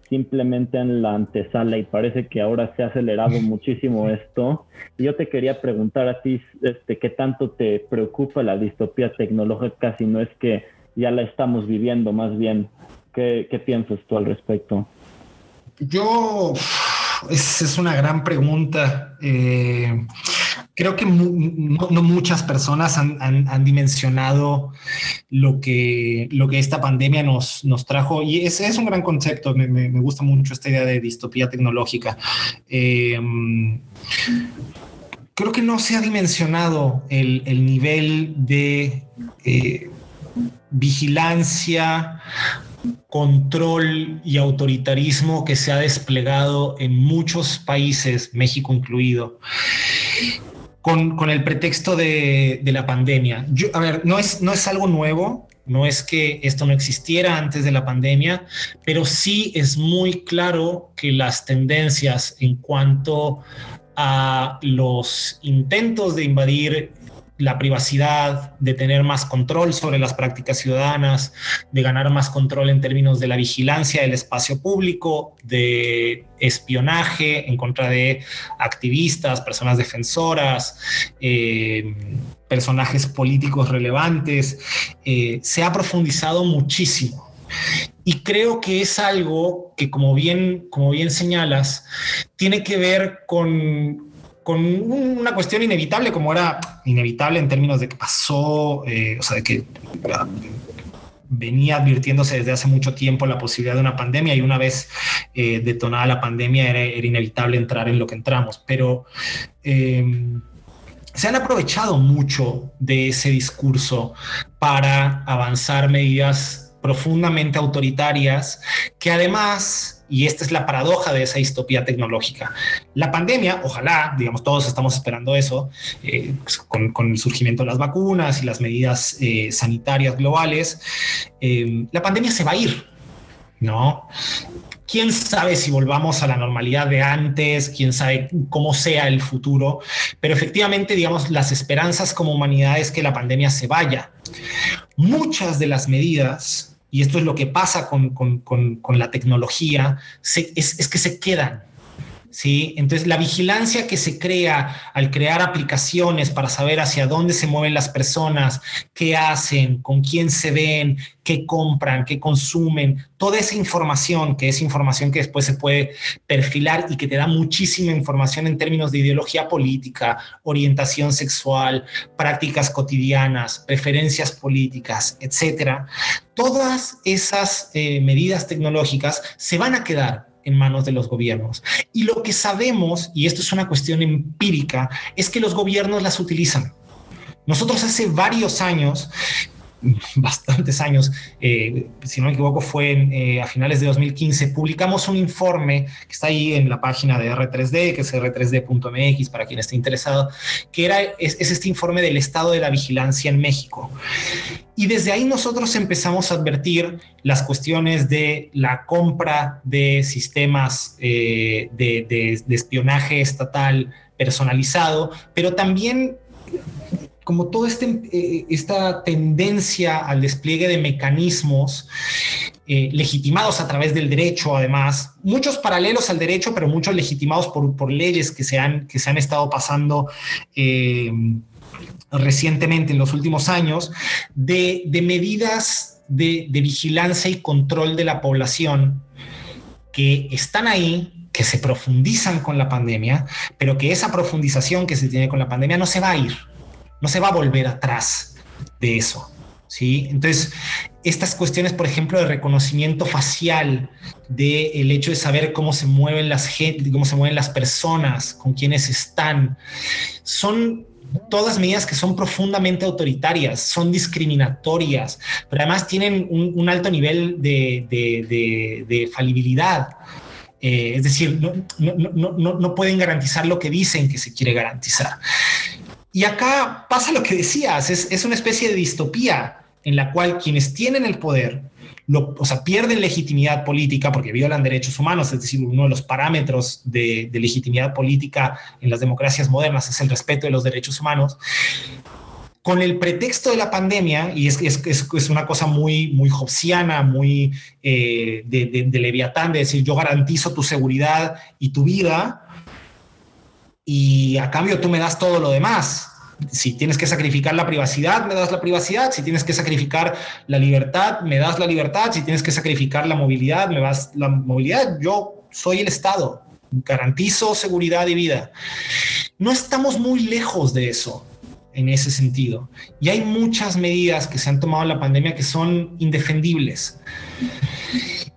simplemente en la antesala y parece que ahora se ha acelerado muchísimo esto. Y yo te quería preguntar a ti, este, ¿qué tanto te preocupa la distopía tecnológica si no es que ya la estamos viviendo más bien? ¿Qué, qué piensas tú al respecto? Yo, es, es una gran pregunta. Eh, creo que no, muchas personas han, dimensionado lo que, lo que esta pandemia nos, nos trajo y ese es un gran concepto. Me, gusta mucho esta idea de distopía tecnológica. Em, creo que no se ha dimensionado el, nivel de eh, vigilancia, control y autoritarismo que se ha desplegado en muchos países, México incluido con, el pretexto de, la pandemia. a ver, no es, algo nuevo, no es que esto no existiera antes de la pandemia, pero sí es muy claro que las tendencias en cuanto a los intentos de invadir la privacidad, de tener más control sobre las prácticas ciudadanas, de ganar más control en términos de la vigilancia del espacio público, de espionaje en contra de activistas, personas defensoras, eh, personajes políticos relevantes, eh, se ha profundizado muchísimo. Y creo que es algo que, como bien, como bien señalas, tiene que ver con, con una cuestión inevitable, como era inevitable en términos de que pasó, eh, o sea, de que ah, venía advirtiéndose desde hace mucho tiempo la posibilidad de una pandemia y una vez eh, detonada la pandemia era, inevitable entrar en lo que entramos, pero em, se han aprovechado mucho de ese discurso para avanzar medidas profundamente autoritarias que además y esta es la paradoja de esa distopía tecnológica. La pandemia, ojalá, digamos, todos estamos esperando eso, eh, pues, con, el surgimiento de las vacunas y las medidas eh, sanitarias globales, eh, la pandemia se va a ir, ¿no? quién sabe si volvamos a la normalidad de antes, quién sabe cómo sea el futuro, pero efectivamente, digamos, las esperanzas como humanidad es que la pandemia se vaya. Muchas de las medidas y esto es lo que pasa con, la tecnología, es, que se quedan. ¿Sí? Entonces, la vigilancia que se crea al crear aplicaciones para saber hacia dónde se mueven las personas, qué hacen, con quién se ven, qué compran, qué consumen, toda esa información, que es información que después se puede perfilar y que te da muchísima información en términos de ideología política, orientación sexual, prácticas cotidianas, preferencias políticas, etcétera. Todas esas eh, medidas tecnológicas se van a quedar en manos de los gobiernos. Y lo que sabemos, y esto es una cuestión empírica, es que los gobiernos las utilizan. Nosotros hace varios años bastantes años, eh, si no me equivoco, fue eh, a finales de 2015, publicamos un informe que está ahí en la página de R3D, que es r3d.mx para quien esté interesado, que era, es, este informe del estado de la vigilancia en México. Y desde ahí nosotros empezamos a advertir las cuestiones de la compra de sistemas eh, de espionaje estatal personalizado, pero también como toda este, eh, esta tendencia al despliegue de mecanismos eh, legitimados a través del derecho, además, muchos paralelos al derecho, pero muchos legitimados por, leyes que se, han, que se han estado pasando eh, recientemente en los últimos años, de, medidas de, de vigilancia y control de la población que están ahí, que se profundizan con la pandemia, pero que esa profundización que se tiene con la pandemia no se va a ir, no se va a volver atrás de eso. ¿sí? Entonces, estas cuestiones, por ejemplo, de reconocimiento facial, del hecho de saber cómo se mueven las gente, cómo se mueven las personas, con quienes están, son todas medidas que son profundamente autoritarias, son discriminatorias, pero además tienen un, alto nivel de, falibilidad. Eh, es decir, no, pueden garantizar lo que dicen que se quiere garantizar. Y acá pasa lo que decías, es, es una especie de distopía en la cual quienes tienen el poder, lo, o sea, pierden legitimidad política porque violan derechos humanos, es decir, uno de los parámetros de, legitimidad política en las democracias modernas es el respeto de los derechos humanos. Con el pretexto de la pandemia, y es, es, es una cosa muy, muy hobbesiana, muy eh, de, de, de leviatán, de decir yo garantizo tu seguridad y tu vida, y a cambio tú me das todo lo demás si tienes que sacrificar la privacidad, me das la privacidad. Si tienes que sacrificar la libertad, me das la libertad. Si tienes que sacrificar la movilidad, me das la movilidad. Yo soy el Estado. Garantizo seguridad y vida. No estamos muy lejos de eso en ese sentido. Y hay muchas medidas que se han tomado en la pandemia que son indefendibles.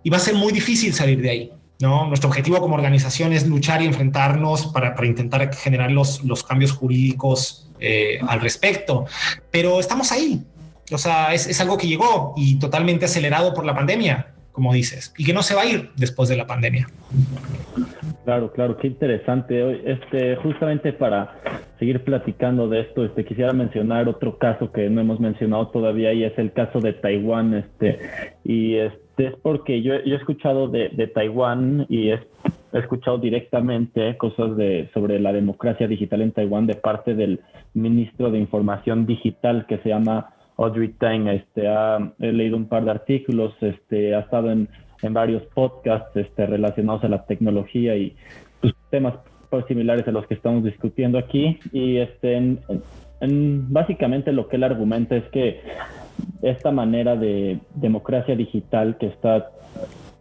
Y va a ser muy difícil salir de ahí. ¿No? Nuestro objetivo como organización es luchar y enfrentarnos para, para intentar generar los, los cambios jurídicos eh, al respecto, pero estamos ahí. O sea, es, algo que llegó y totalmente acelerado por la pandemia, como dices, y que no se va a ir después de la pandemia. Claro, claro, qué interesante. Este, justamente para seguir platicando de esto, este, quisiera mencionar otro caso que no hemos mencionado todavía y es el caso de Taiwán. Este, y este es porque yo, he escuchado de, Taiwán y he escuchado directamente cosas de, sobre la democracia digital en Taiwán de parte del ministro de Información Digital que se llama Audrey Tang. Este, ha, he leído un par de artículos, este, ha estado en, varios podcasts este, relacionados a la tecnología y pues, temas similares a los que estamos discutiendo aquí. Y este, en, básicamente lo que él argumenta es que esta manera de democracia digital que está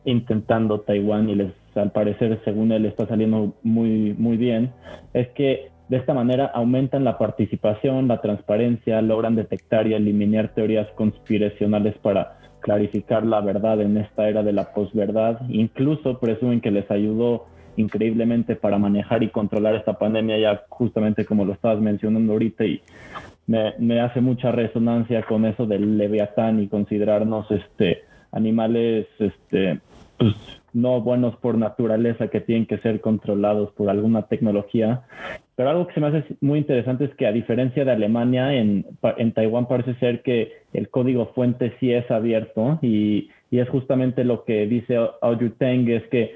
intentando Taiwán y les al parecer, según él, está saliendo muy, muy bien, es que de esta manera aumentan la participación, la transparencia, logran detectar y eliminar teorías conspiracionales para clarificar la verdad en esta era de la posverdad. Incluso presumen que les ayudó increíblemente para manejar y controlar esta pandemia, ya justamente como lo estabas mencionando ahorita, y me, me hace mucha resonancia con eso del leviatán y considerarnos este, animales este, pues, no buenos por naturaleza que tienen que ser controlados por alguna tecnología. Pero algo que se me hace muy interesante es que a diferencia de Alemania, en, en Taiwán parece ser que el código fuente sí es abierto y, y es justamente lo que dice Audrey Tang, es que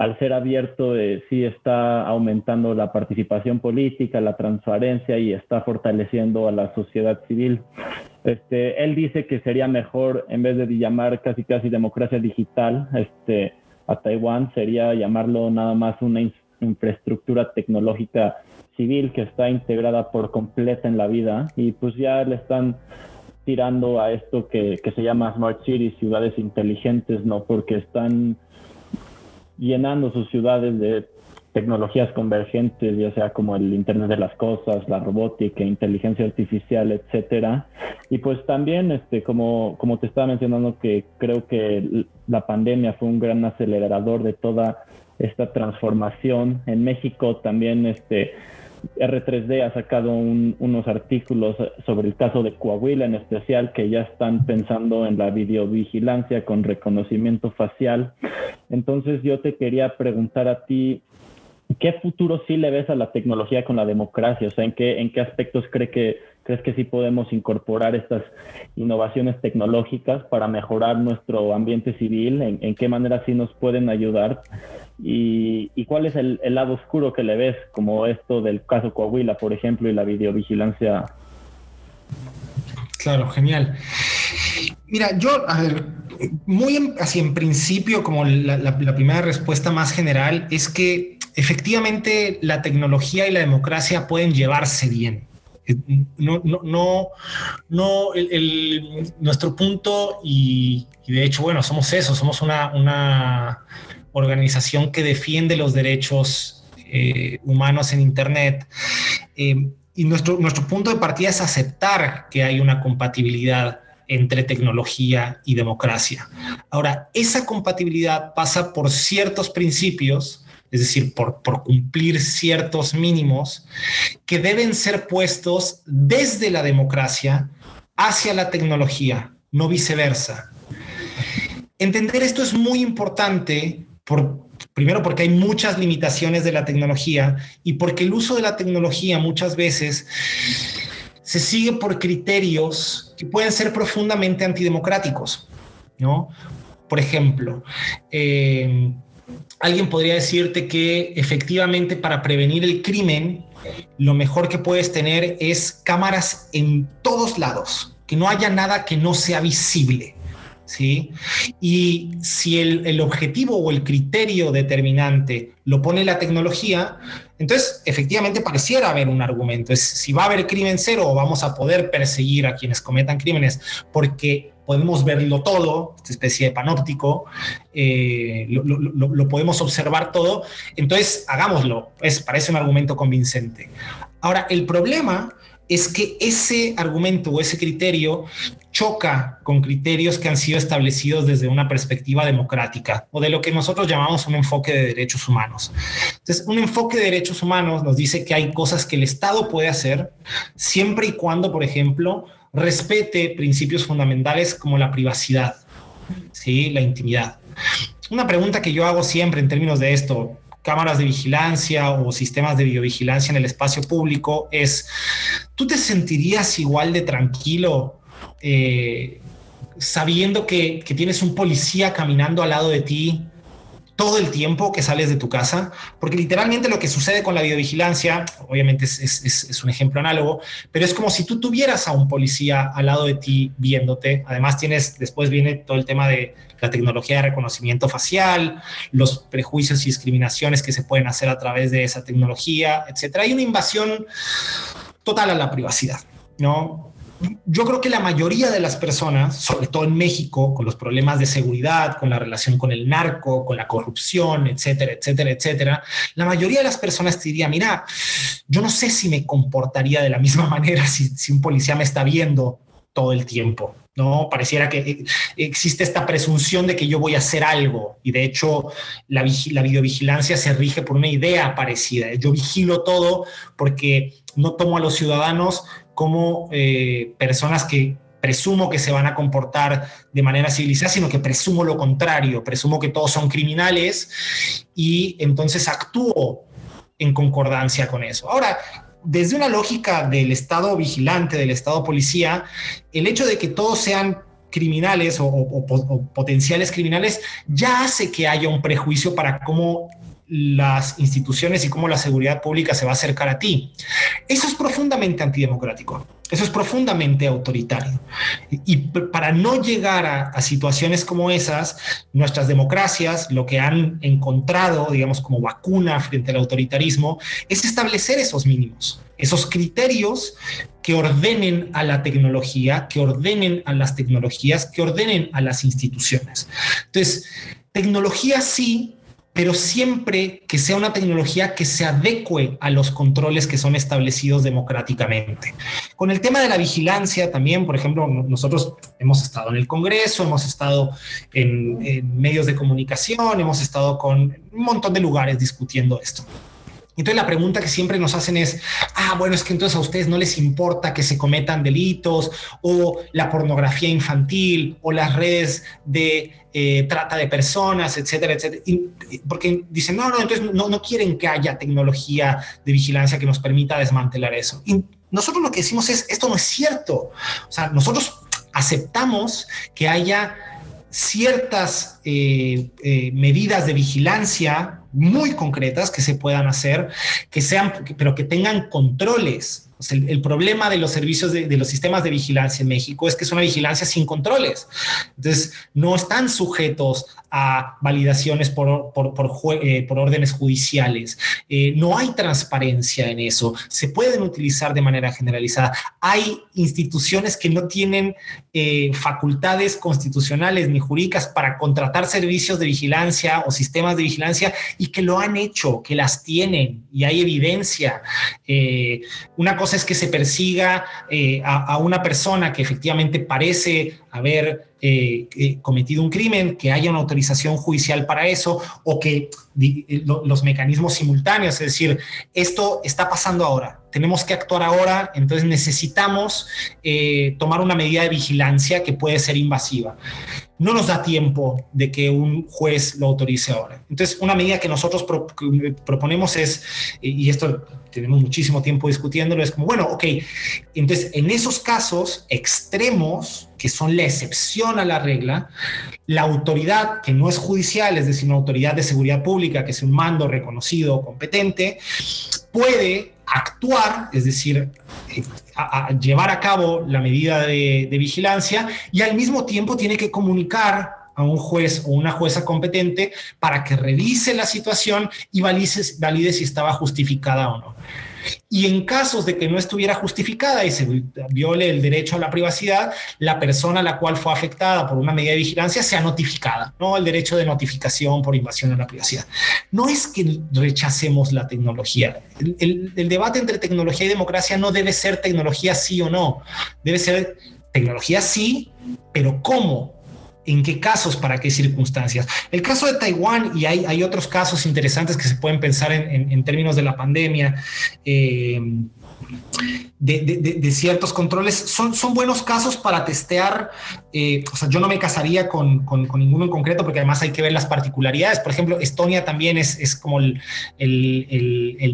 al ser abierto eh, sí está aumentando la participación política, la transparencia y está fortaleciendo a la sociedad civil. Este, él dice que sería mejor, en vez de llamar casi casi democracia digital, este, a Taiwán sería llamarlo nada más una infraestructura tecnológica civil que está integrada por completa en la vida y pues ya le están tirando a esto que, que se llama Smart Cities, ciudades inteligentes, ¿no? Porque están llenando sus ciudades de tecnologías convergentes, ya sea como el Internet de las Cosas, la robótica, inteligencia artificial, etcétera. Y pues también, este, como, como te estaba mencionando, que creo que la pandemia fue un gran acelerador de toda esta transformación. En México también este, R3D ha sacado unos artículos sobre el caso de Coahuila en especial, que ya están pensando en la videovigilancia con reconocimiento facial. Entonces yo te quería preguntar a ti, ¿qué futuro sí le ves a la tecnología con la democracia? O sea, ¿en qué, en qué aspectos cree que, crees que sí podemos incorporar estas innovaciones tecnológicas para mejorar nuestro ambiente civil? ¿En, qué manera sí nos pueden ayudar? ¿Y, cuál es el, lado oscuro que le ves, como esto del caso Coahuila, por ejemplo, y la videovigilancia Claro, genial. Mira, yo, a ver, muy así en principio, como la, primera respuesta más general, es que efectivamente la tecnología y la democracia pueden llevarse bien. No, no, no, no nuestro punto, y, de hecho, bueno, somos eso, somos una, organización que defiende los derechos eh, humanos en Internet. Eh, y nuestro, nuestro punto de partida es aceptar que hay una compatibilidad entre tecnología y democracia. Ahora, esa compatibilidad pasa por ciertos principios, es decir, por, cumplir ciertos mínimos que deben ser puestos desde la democracia hacia la tecnología, no viceversa. Entender esto es muy importante por, Primero porque hay muchas limitaciones de la tecnología y porque el uso de la tecnología muchas veces se sigue por criterios que pueden ser profundamente antidemocráticos, ¿no? Por ejemplo, eh, alguien podría decirte que efectivamente para prevenir el crimen, lo mejor que puedes tener es cámaras en todos lados, que no haya nada que no sea visible. ¿sí? Y si el, objetivo o el criterio determinante lo pone la tecnología, entonces efectivamente pareciera haber un argumento. Es si va a haber crimen cero o vamos a poder perseguir a quienes cometan crímenes porque podemos verlo todo, esta especie de panóptico, eh, lo, podemos observar todo, entonces hagámoslo, es, parece un argumento convincente. Ahora, el problema es que ese argumento o ese criterio choca con criterios que han sido establecidos desde una perspectiva democrática o de lo que nosotros llamamos un enfoque de derechos humanos. Entonces, un enfoque de derechos humanos nos dice que hay cosas que el Estado puede hacer siempre y cuando, por ejemplo, respete principios fundamentales como la privacidad, ¿sí? la intimidad. Una pregunta que yo hago siempre en términos de esto, cámaras de vigilancia o sistemas de videovigilancia en el espacio público es, ¿tú te sentirías igual de tranquilo eh, sabiendo que, tienes un policía caminando al lado de ti todo el tiempo que sales de tu casa, porque literalmente lo que sucede con la videovigilancia, obviamente es, un ejemplo análogo, pero es como si tú tuvieras a un policía al lado de ti viéndote. Además tienes, después viene todo el tema de la tecnología de reconocimiento facial, los prejuicios y discriminaciones que se pueden hacer a través de esa tecnología, etcétera. Hay una invasión total a la privacidad, ¿no? Yo creo que la mayoría de las personas, sobre todo en México, con los problemas de seguridad, con la relación con el narco, con la corrupción, etcétera, etcétera, etcétera, la mayoría de las personas diría, mira, yo no sé si me comportaría de la misma manera si, un policía me está viendo todo el tiempo. ¿no? Pareciera que eh, existe esta presunción de que yo voy a hacer algo y de hecho la, la videovigilancia se rige por una idea parecida. Yo vigilo todo porque no tomo a los ciudadanos como eh, personas que presumo que se van a comportar de manera civilizada, sino que presumo lo contrario, presumo que todos son criminales y entonces actúo en concordancia con eso. Ahora, desde una lógica del Estado vigilante, del Estado policía, el hecho de que todos sean criminales o, potenciales criminales ya hace que haya un prejuicio para cómo las instituciones y cómo la seguridad pública se va a acercar a ti. Eso es profundamente antidemocrático. Eso es profundamente autoritario. Y para no llegar a, situaciones como esas, nuestras democracias lo que han encontrado, digamos, como vacuna frente al autoritarismo, es establecer esos mínimos, esos criterios que ordenen a la tecnología, que ordenen a las tecnologías, que ordenen a las instituciones. Entonces, tecnología sí, pero siempre que sea una tecnología que se adecue a los controles que son establecidos democráticamente. Con el tema de la vigilancia también, por ejemplo, nosotros hemos estado en el Congreso, hemos estado en, medios de comunicación, hemos estado con un montón de lugares discutiendo esto. Entonces la pregunta que siempre nos hacen es, ah, bueno, es que entonces a ustedes no les importa que se cometan delitos o la pornografía infantil o las redes de eh, trata de personas, etcétera, etcétera. porque dicen, no, no, entonces no, no quieren que haya tecnología de vigilancia que nos permita desmantelar eso. Y nosotros lo que decimos es, esto no es cierto. O sea, nosotros aceptamos que haya ciertas eh, eh, medidas de vigilancia muy concretas que se puedan hacer, que sean, pero que tengan controles el, problema de los servicios de, los sistemas de vigilancia en México es que es una vigilancia sin controles. Entonces, no están sujetos a validaciones por, por, por, eh, órdenes judiciales. Eh, no hay transparencia en eso. Se pueden utilizar de manera generalizada. Hay instituciones que no tienen eh, facultades constitucionales ni jurídicas para contratar servicios de vigilancia o sistemas de vigilancia y que lo han hecho, que las tienen y hay evidencia. una cosa es que se persiga eh, a, una persona que efectivamente parece haber eh, eh, cometido un crimen, que haya una autorización judicial para eso o que los mecanismos simultáneos, es decir, esto está pasando ahora, tenemos que actuar ahora, entonces necesitamos tomar una medida de vigilancia que puede ser invasiva no nos da tiempo de que un juez lo autorice ahora. Entonces, una medida que nosotros proponemos es, y esto tenemos muchísimo tiempo discutiéndolo, es como, bueno, ok, entonces en esos casos extremos, que son la excepción a la regla, la autoridad que no es judicial, es decir, una autoridad de seguridad pública, que es un mando reconocido, competente, puede actuar, es decir, a, llevar a cabo la medida de, vigilancia y al mismo tiempo tiene que comunicar a un juez o una jueza competente para que revise la situación y valide si estaba justificada o no. Y en casos de que no estuviera justificada y se viole el derecho a la privacidad, la persona a la cual fue afectada por una medida de vigilancia sea notificada, ¿no? El derecho de notificación por invasión a la privacidad. No es que rechacemos la tecnología. El, el debate entre tecnología y democracia no debe ser tecnología sí o no. Debe ser tecnología sí, pero ¿cómo? En qué casos, para qué circunstancias. El caso de Taiwán, y hay, otros casos interesantes que se pueden pensar en, en, términos de la pandemia, eh, de, ciertos controles son, son buenos casos para testear. Eh, o sea, yo no me casaría con, ninguno en concreto porque además hay que ver las particularidades. Por ejemplo, Estonia también es, es como el,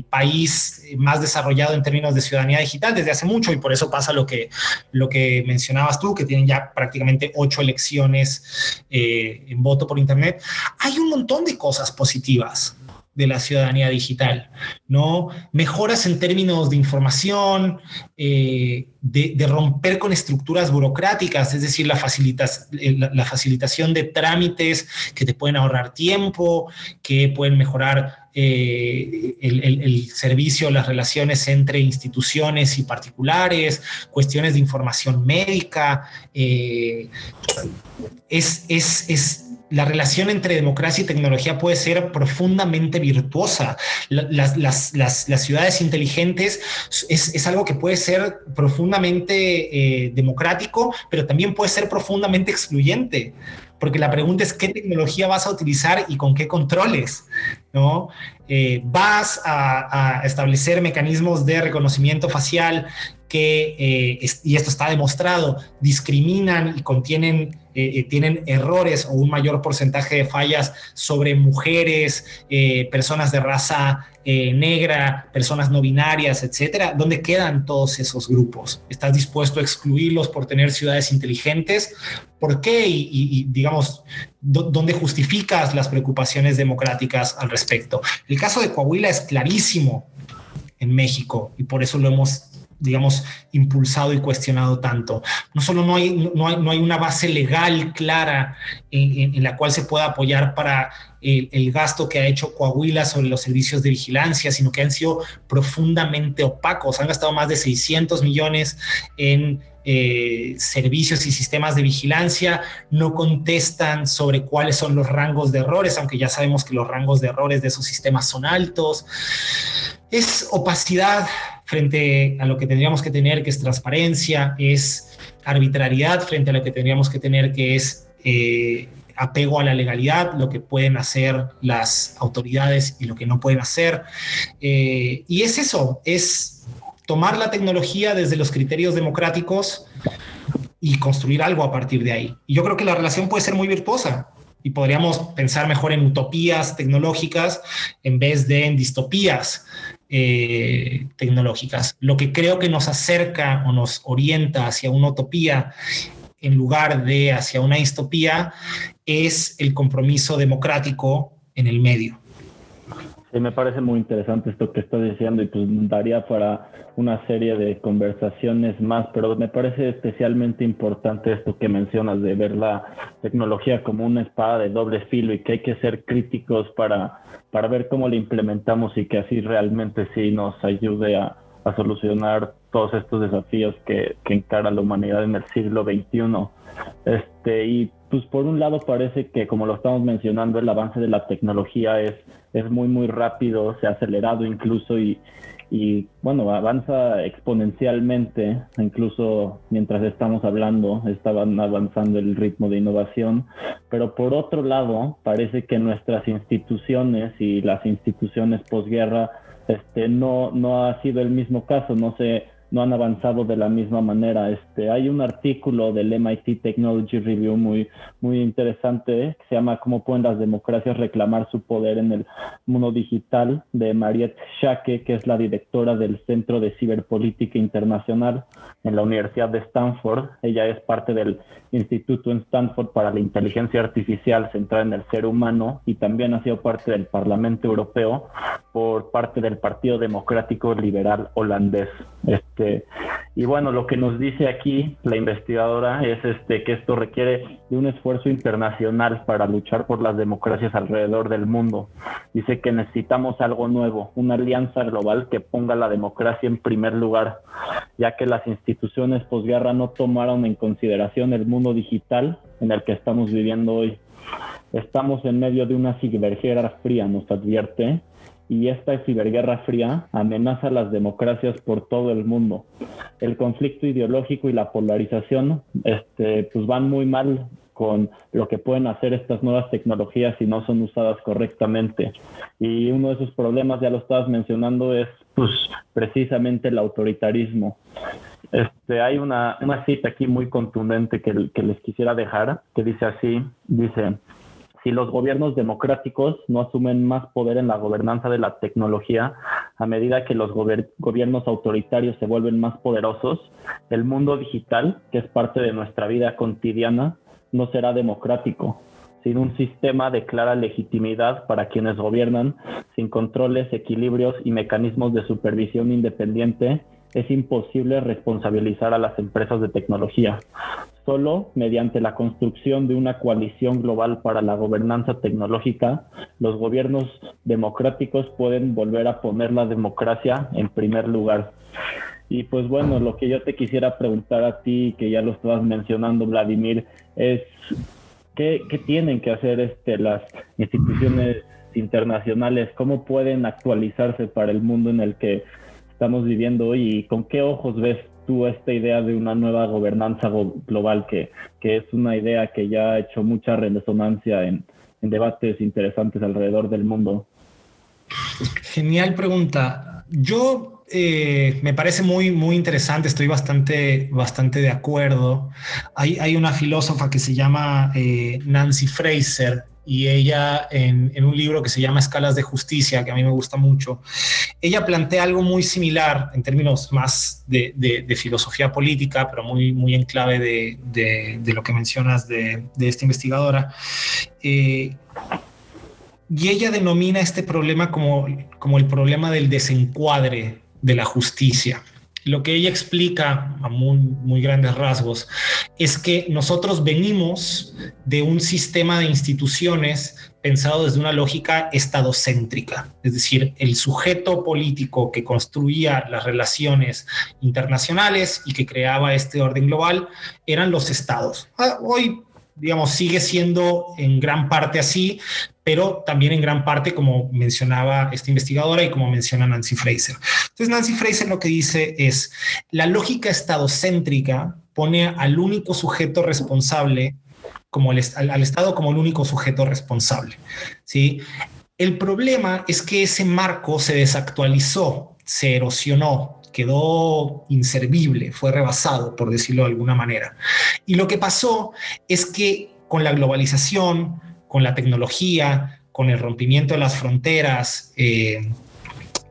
país más desarrollado en términos de ciudadanía digital desde hace mucho y por eso pasa lo que, lo que mencionabas tú, que tienen ya prácticamente ocho elecciones eh, en voto por Internet. Hay un montón de cosas positivas de la ciudadanía digital, ¿no? Mejoras en términos de información, eh, de, romper con estructuras burocráticas, es decir, la, facilitas, eh, la, facilitación de trámites que te pueden ahorrar tiempo, que pueden mejorar eh, el, servicio, las relaciones entre instituciones y particulares, cuestiones de información médica. es, es, es la relación entre democracia y tecnología puede ser profundamente virtuosa. Las, ciudades inteligentes es, algo que puede ser profundamente eh, democrático, pero también puede ser profundamente excluyente. Porque la pregunta es qué tecnología vas a utilizar y con qué controles, ¿no? Eh, vas a, establecer mecanismos de reconocimiento facial que, eh, y esto está demostrado, discriminan y contienen, eh, eh, tienen errores o un mayor porcentaje de fallas sobre mujeres, personas de raza negra, personas no binarias, etcétera. ¿Dónde quedan todos esos grupos? ¿Estás dispuesto a excluirlos por tener ciudades inteligentes? ¿Por qué? Y, digamos, ¿dónde justificas las preocupaciones democráticas al respecto? El caso de Coahuila es clarísimo en México y por eso lo hemos digamos, impulsado y cuestionado tanto. No solo no hay, no hay, no hay una base legal clara en, la cual se pueda apoyar para el, gasto que ha hecho Coahuila sobre los servicios de vigilancia, sino que han sido profundamente opacos. Han gastado más de 600 millones en eh, servicios y sistemas de vigilancia, no contestan sobre cuáles son los rangos de errores, aunque ya sabemos que los rangos de errores de esos sistemas son altos. Es opacidad frente a lo que tendríamos que tener, que es transparencia, es arbitrariedad frente a lo que tendríamos que tener, que es eh, apego a la legalidad, lo que pueden hacer las autoridades y lo que no pueden hacer. Eh, y es eso, es tomar la tecnología desde los criterios democráticos y construir algo a partir de ahí. Y yo creo que la relación puede ser muy virtuosa y podríamos pensar mejor en utopías tecnológicas en vez de en distopías. Eh, tecnológicas. Lo que creo que nos acerca o nos orienta hacia una utopía en lugar de hacia una distopía es el compromiso democrático en el medio. Sí, me parece muy interesante esto que estás diciendo y pues daría para una serie de conversaciones más, pero me parece especialmente importante esto que mencionas de ver la tecnología como una espada de doble filo y que hay que ser críticos para, para ver cómo la implementamos y que así realmente sí nos ayude a, a solucionar todos estos desafíos que, que encara la humanidad en el siglo XXI. Este, y pues por un lado parece que, como lo estamos mencionando, el avance de la tecnología es, es muy, muy rápido, se ha acelerado incluso y, y bueno, avanza exponencialmente, incluso mientras estamos hablando, estaban avanzando el ritmo de innovación, pero por otro lado, parece que nuestras instituciones y las instituciones posguerra este, no, no ha sido el mismo caso, no se no han avanzado de la misma manera. Este, hay un artículo del MIT Technology Review muy, muy interesante que se llama ¿Cómo pueden las democracias reclamar su poder en el mundo digital? de Mariette Schake, que es la directora del Centro de Ciberpolítica Internacional en la Universidad de Stanford. Ella es parte del Instituto en Stanford para la Inteligencia Artificial centrada en el ser humano y también ha sido parte del Parlamento Europeo por parte del Partido Democrático Liberal Holandés. Y bueno, lo que nos dice aquí la investigadora es este, que esto requiere de un esfuerzo internacional para luchar por las democracias alrededor del mundo. Dice que necesitamos algo nuevo, una alianza global que ponga la democracia en primer lugar, ya que las instituciones posguerra no tomaron en consideración el mundo digital en el que estamos viviendo hoy. Estamos en medio de una ciberguerra fría, nos advierte, y esta ciberguerra fría amenaza las democracias por todo el mundo. El conflicto ideológico y la polarización este, pues van muy mal con lo que pueden hacer estas nuevas tecnologías si no son usadas correctamente. Y uno de esos problemas, ya lo estabas mencionando, es pues, precisamente el autoritarismo. Este, hay una, una cita aquí muy contundente que, que les quisiera dejar, que dice así, dice, si los gobiernos democráticos no asumen más poder en la gobernanza de la tecnología, a medida que los gobiernos autoritarios se vuelven más poderosos, el mundo digital, que es parte de nuestra vida cotidiana, no será democrático. Sin un sistema de clara legitimidad para quienes gobiernan, sin controles, equilibrios y mecanismos de supervisión independiente, es imposible responsabilizar a las empresas de tecnología. Solo mediante la construcción de una coalición global para la gobernanza tecnológica, los gobiernos democráticos pueden volver a poner la democracia en primer lugar. Y pues bueno, lo que yo te quisiera preguntar a ti, que ya lo estabas mencionando, Vladimir, es qué, tienen que hacer este, las instituciones internacionales, cómo pueden actualizarse para el mundo en el que estamos viviendo hoy y con qué ojos ves tú esta idea de una nueva gobernanza global, que, que es una idea que ya ha hecho mucha resonancia en, debates interesantes alrededor del mundo. Genial pregunta. Yo eh, me parece muy, muy interesante, estoy bastante, bastante de acuerdo. Hay, hay una filósofa que se llama eh, Nancy Fraser, y ella en, un libro que se llama Escalas de Justicia, que a mí me gusta mucho, ella plantea algo muy similar en términos más de, filosofía política, pero muy, muy en clave de, lo que mencionas de, esta investigadora. Eh, y ella denomina este problema como, como el problema del desencuadre de la justicia lo que ella explica a muy, grandes rasgos es que nosotros venimos de un sistema de instituciones pensado desde una lógica estadocéntrica, es decir, el sujeto político que construía las relaciones internacionales y que creaba este orden global eran los estados. Ah, hoy digamos, sigue siendo en gran parte así, pero también en gran parte, como mencionaba esta investigadora y como menciona Nancy Fraser. Entonces, Nancy Fraser lo que dice es, la lógica estadocéntrica pone al único sujeto responsable como el, al, Estado como el único sujeto responsable. ¿sí? El problema es que ese marco se desactualizó, se erosionó, quedó inservible, fue rebasado, por decirlo de alguna manera. Y lo que pasó es que con la globalización, con la tecnología, con el rompimiento de las fronteras, eh,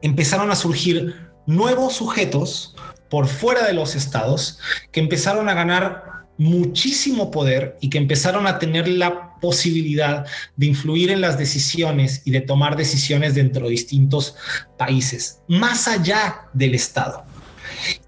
empezaron a surgir nuevos sujetos por fuera de los estados que empezaron a ganar muchísimo poder y que empezaron a tener la posibilidad de influir en las decisiones y de tomar decisiones dentro de distintos países, más allá del Estado.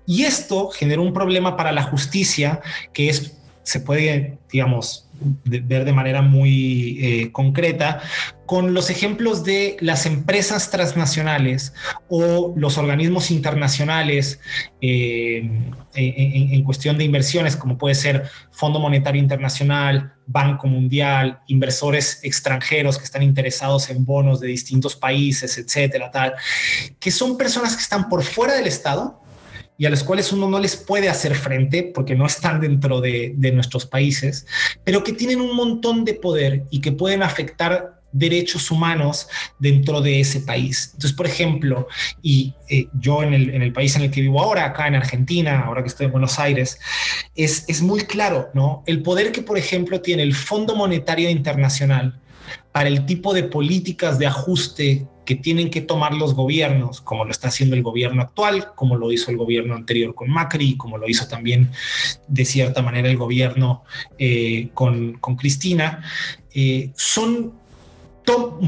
Y esto generó un problema para la justicia que es, se puede, digamos, ver de manera muy eh, concreta con los ejemplos de las empresas transnacionales o los organismos internacionales eh, en, cuestión de inversiones, como puede ser Fondo Monetario Internacional, Banco Mundial, inversores extranjeros que están interesados en bonos de distintos países, etcétera, tal, que son personas que están por fuera del Estado y a los cuales uno no les puede hacer frente porque no están dentro de, nuestros países, pero que tienen un montón de poder y que pueden afectar derechos humanos dentro de ese país. Entonces, por ejemplo, y eh, yo en el, país en el que vivo ahora, acá en Argentina, ahora que estoy en Buenos Aires, es, es muy claro, ¿no? El poder que, por ejemplo, tiene el Fondo Monetario Internacional para el tipo de políticas de ajuste que tienen que tomar los gobiernos, como lo está haciendo el gobierno actual, como lo hizo el gobierno anterior con Macri, como lo hizo también de cierta manera el gobierno eh, con, Cristina, eh, son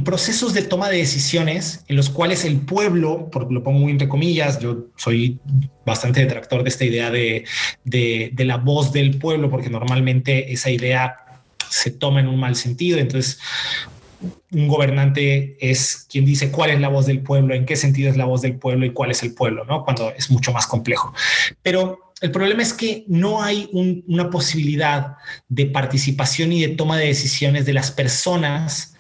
procesos de toma de decisiones en los cuales el pueblo, porque lo pongo muy entre comillas, yo soy bastante detractor de esta idea de, de la voz del pueblo, porque normalmente esa idea se toma en un mal sentido, entonces un gobernante es quien dice cuál es la voz del pueblo, en qué sentido es la voz del pueblo y cuál es el pueblo, ¿no? Cuando es mucho más complejo. Pero el problema es que no hay una posibilidad de participación y de toma de decisiones de las personas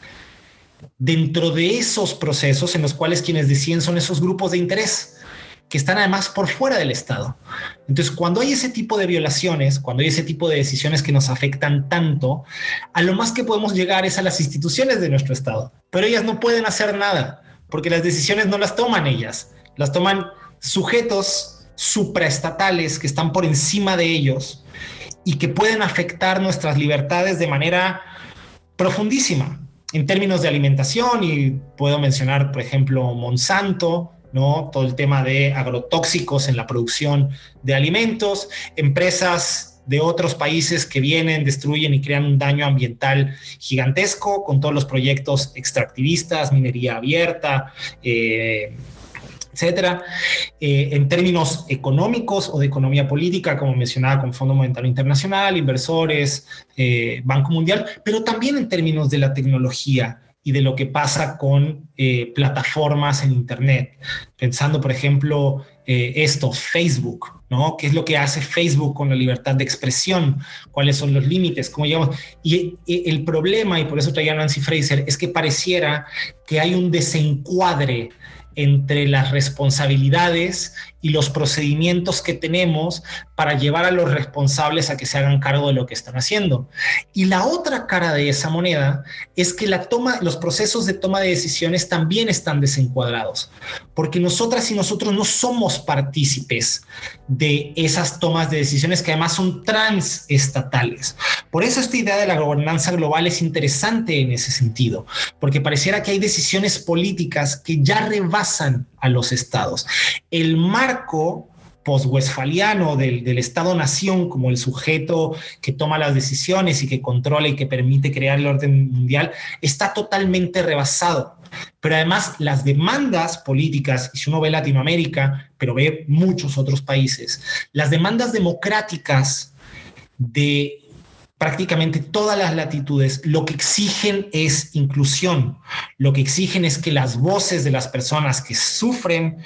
dentro de esos procesos en los cuales quienes deciden son esos grupos de interés que están además por fuera del Estado. Entonces, cuando hay ese tipo de violaciones, cuando hay ese tipo de decisiones que nos afectan tanto, a lo más que podemos llegar es a las instituciones de nuestro Estado, pero ellas no pueden hacer nada, porque las decisiones no las toman ellas, las toman sujetos supraestatales que están por encima de ellos y que pueden afectar nuestras libertades de manera profundísima. En términos de alimentación y puedo mencionar, por ejemplo, Monsanto, ¿no? Todo el tema de agrotóxicos en la producción de alimentos, empresas de otros países que vienen, destruyen y crean un daño ambiental gigantesco con todos los proyectos extractivistas, minería abierta, eh, etcétera. Eh, en términos económicos o de economía política, como mencionaba con Fondo Monetario Internacional, inversores, eh, Banco Mundial, pero también en términos de la tecnología y de lo que pasa con eh, plataformas en Internet. Pensando, por ejemplo, eh, esto, Facebook, ¿no? ¿Qué es lo que hace Facebook con la libertad de expresión? ¿Cuáles son los límites? ¿Cómo llegamos? Y, y el problema, y por eso traía Nancy Fraser, es que pareciera que hay un desencuadre entre las responsabilidades y los procedimientos que tenemos para llevar a los responsables a que se hagan cargo de lo que están haciendo. Y la otra cara de esa moneda es que la toma, los procesos de toma de decisiones también están desencuadrados, porque nosotras y nosotros no somos partícipes de esas tomas de decisiones que además son transestatales. Por eso esta idea de la gobernanza global es interesante en ese sentido, porque pareciera que hay decisiones políticas que ya rebasan a los estados. El marco post-westfaliano del, del Estado-nación como el sujeto que toma las decisiones y que controla y que permite crear el orden mundial está totalmente rebasado. Pero además las demandas políticas, y si uno ve Latinoamérica, pero ve muchos otros países, las demandas democráticas de prácticamente todas las latitudes, lo que exigen es inclusión, lo que exigen es que las voces de las personas que sufren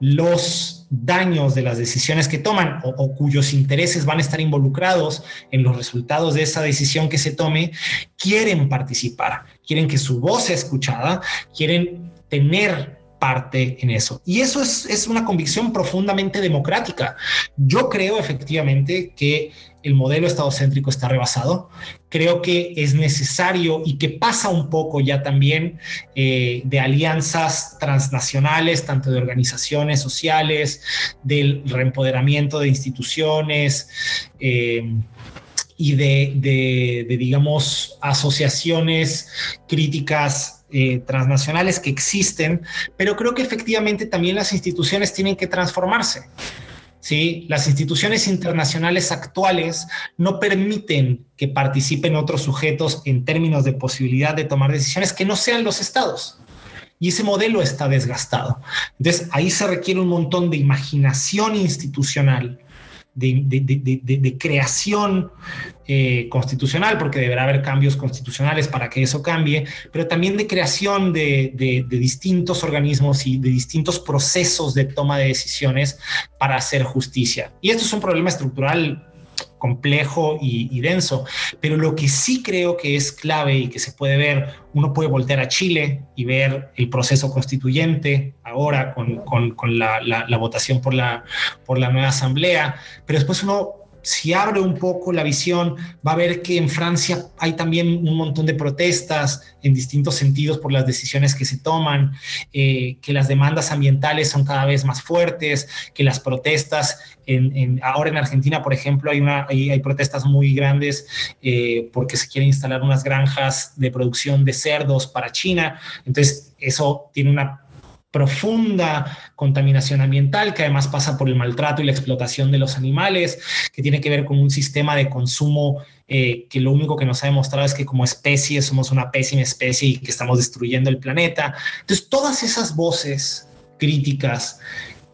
los daños de las decisiones que toman o, cuyos intereses van a estar involucrados en los resultados de esa decisión que se tome, quieren participar, quieren que su voz sea escuchada, quieren tener parte en eso. Y eso es, es una convicción profundamente democrática. Yo creo efectivamente que el modelo estadocéntrico está rebasado. Creo que es necesario y que pasa un poco ya también eh, de alianzas transnacionales, tanto de organizaciones sociales, del reempoderamiento de instituciones. Eh, y de, digamos, asociaciones críticas eh, transnacionales que existen, pero creo que efectivamente también las instituciones tienen que transformarse. ¿sí? Las instituciones internacionales actuales no permiten que participen otros sujetos en términos de posibilidad de tomar decisiones que no sean los estados. Y ese modelo está desgastado. Entonces, ahí se requiere un montón de imaginación institucional, de, creación eh, constitucional, porque deberá haber cambios constitucionales para que eso cambie, pero también de creación de, distintos organismos y de distintos procesos de toma de decisiones para hacer justicia. Y esto es un problema estructural complejo y, denso. Pero lo que sí creo que es clave y que se puede ver, uno puede voltear a Chile y ver el proceso constituyente ahora con, la, la, votación por la, por la nueva asamblea, pero después uno si abre un poco la visión, va a ver que en Francia hay también un montón de protestas en distintos sentidos por las decisiones que se toman, eh, que las demandas ambientales son cada vez más fuertes, que las protestas, en, ahora en Argentina, por ejemplo, hay, hay, protestas muy grandes eh, porque se quieren instalar unas granjas de producción de cerdos para China. Entonces, eso tiene una profunda contaminación ambiental, que además pasa por el maltrato y la explotación de los animales, que tiene que ver con un sistema de consumo eh, que lo único que nos ha demostrado es que como especie somos una pésima especie y que estamos destruyendo el planeta. Entonces, todas esas voces críticas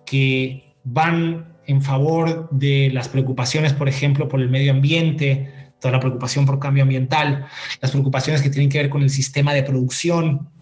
que van en favor de las preocupaciones, por ejemplo, por el medio ambiente, toda la preocupación por cambio ambiental, las preocupaciones que tienen que ver con el sistema de producción,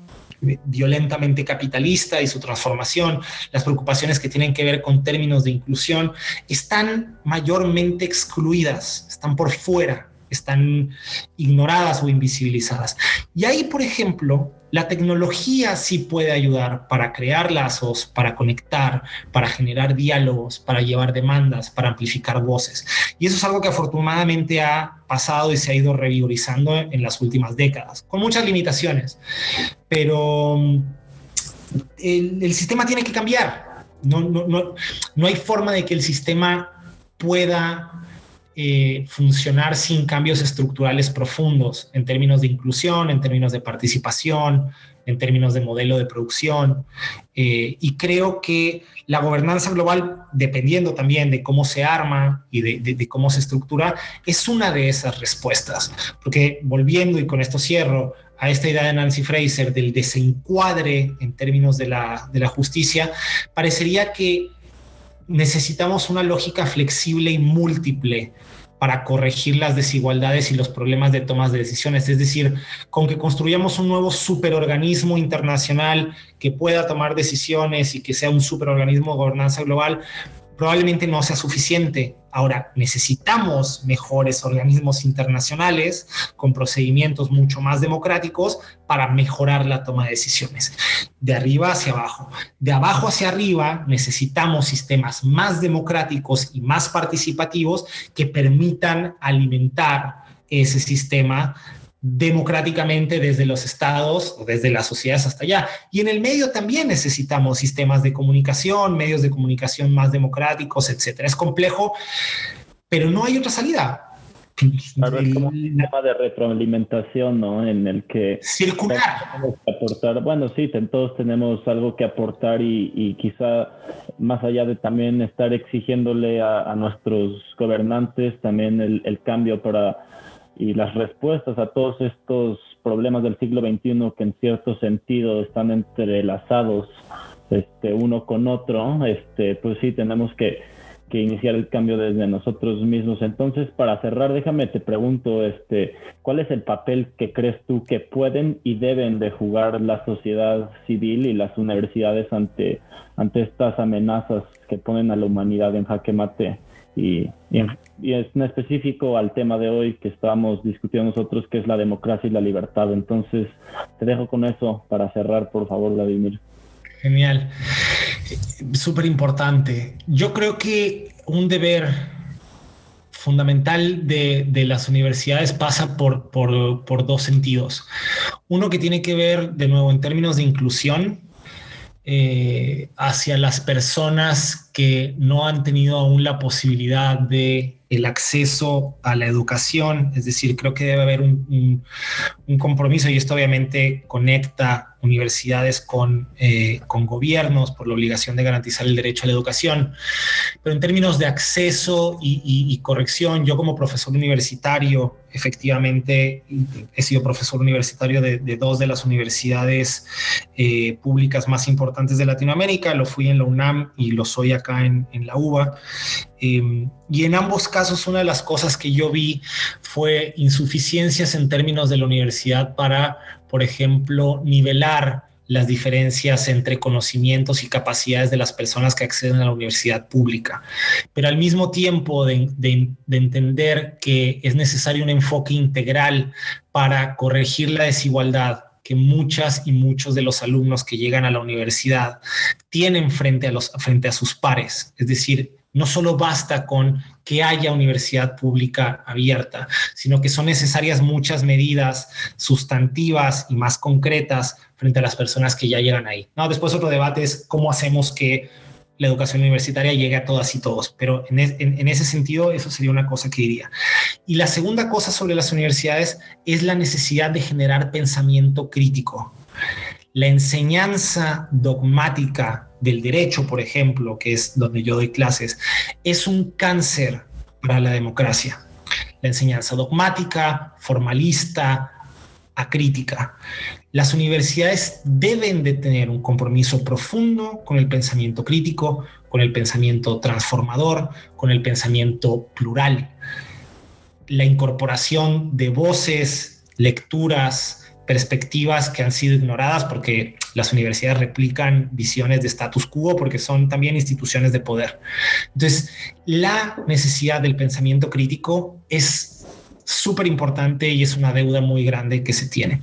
violentamente capitalista y su transformación, las preocupaciones que tienen que ver con términos de inclusión, están mayormente excluidas, están por fuera, están ignoradas o invisibilizadas. Y ahí, por ejemplo, la tecnología sí puede ayudar para crear lazos, para conectar, para generar diálogos, para llevar demandas, para amplificar voces. Y eso es algo que afortunadamente ha pasado y se ha ido revigorizando en las últimas décadas, con muchas limitaciones. Pero mm, el, sistema tiene que cambiar. No, no, no, no hay forma de que el sistema pueda eh, funcionar sin cambios estructurales profundos en términos de inclusión, en términos de participación, en términos de modelo de producción. Eh, y creo que la gobernanza global, dependiendo también de cómo se arma y de, cómo se estructura, es una de esas respuestas. Porque volviendo, y con esto cierro, a esta idea de Nancy Fraser del desencuadre en términos de la, de la justicia, parecería que necesitamos una lógica flexible y múltiple para corregir las desigualdades y los problemas de tomas de decisiones. Es decir, con que construyamos un nuevo superorganismo internacional que pueda tomar decisiones y que sea un superorganismo de gobernanza global, probablemente no sea suficiente. Ahora, necesitamos mejores organismos internacionales con procedimientos mucho más democráticos para mejorar la toma de decisiones. De arriba hacia abajo. De abajo hacia arriba necesitamos sistemas más democráticos y más participativos que permitan alimentar ese sistema democráticamente desde los estados o desde las sociedades hasta allá. Y en el medio también necesitamos sistemas de comunicación, medios de comunicación más democráticos, etcétera. Es complejo, pero no hay otra salida. es como un sistema de retroalimentación, ¿no? En el que... Circular. aportar. Bueno, sí, todos tenemos algo que aportar y, quizá más allá de también estar exigiéndole a, nuestros gobernantes también el, el cambio para y las respuestas a todos estos problemas del siglo XXI que en cierto sentido están entrelazados este, uno con otro, este, pues sí, tenemos que, que, iniciar el cambio desde nosotros mismos. Entonces, para cerrar, déjame te pregunto, este, ¿cuál es el papel que crees tú que pueden y deben de jugar la sociedad civil y las universidades ante, ante estas amenazas que ponen a la humanidad en jaque mate? Y, es en específico al tema de hoy que estamos discutiendo nosotros, que es la democracia y la libertad. Entonces, te dejo con eso para cerrar, por favor, Vladimir. Genial. Súper importante. Yo creo que un deber fundamental de, las universidades pasa por, por, dos sentidos. Uno que tiene que ver, de nuevo, en términos de inclusión, eh, hacia las personas que no han tenido aún la posibilidad de el acceso a la educación, es decir, creo que debe haber un, compromiso y esto obviamente conecta universidades con, eh, con gobiernos por la obligación de garantizar el derecho a la educación, pero en términos de acceso y, corrección, yo como profesor universitario, efectivamente he sido profesor universitario de, dos de las universidades eh, públicas más importantes de Latinoamérica, lo fui en la UNAM y lo soy acá en, la UBA. Em, y en ambos casos, una de las cosas que yo vi fue insuficiencias en términos de la universidad para, por ejemplo, nivelar las diferencias entre conocimientos y capacidades de las personas que acceden a la universidad pública, pero al mismo tiempo de, de, entender que es necesario un enfoque integral para corregir la desigualdad que muchas y muchos de los alumnos que llegan a la universidad tienen frente a, los, frente a sus pares, es decir, no solo basta con que haya universidad pública abierta, sino que son necesarias muchas medidas sustantivas y más concretas frente a las personas que ya llegan ahí. No, después otro debate es cómo hacemos que la educación universitaria llegue a todas y todos, pero en, en, ese sentido eso sería una cosa que diría. Y la segunda cosa sobre las universidades es la necesidad de generar pensamiento crítico. La enseñanza dogmática del derecho, por ejemplo, que es donde yo doy clases, es un cáncer para la democracia. La enseñanza dogmática, formalista, acrítica. Las universidades deben de tener un compromiso profundo con el pensamiento crítico, con el pensamiento transformador, con el pensamiento plural. La incorporación de voces, lecturas, perspectivas que han sido ignoradas porque las universidades replican visiones de status quo porque son también instituciones de poder. Entonces, la necesidad del pensamiento crítico es súper importante y es una deuda muy grande que se tiene.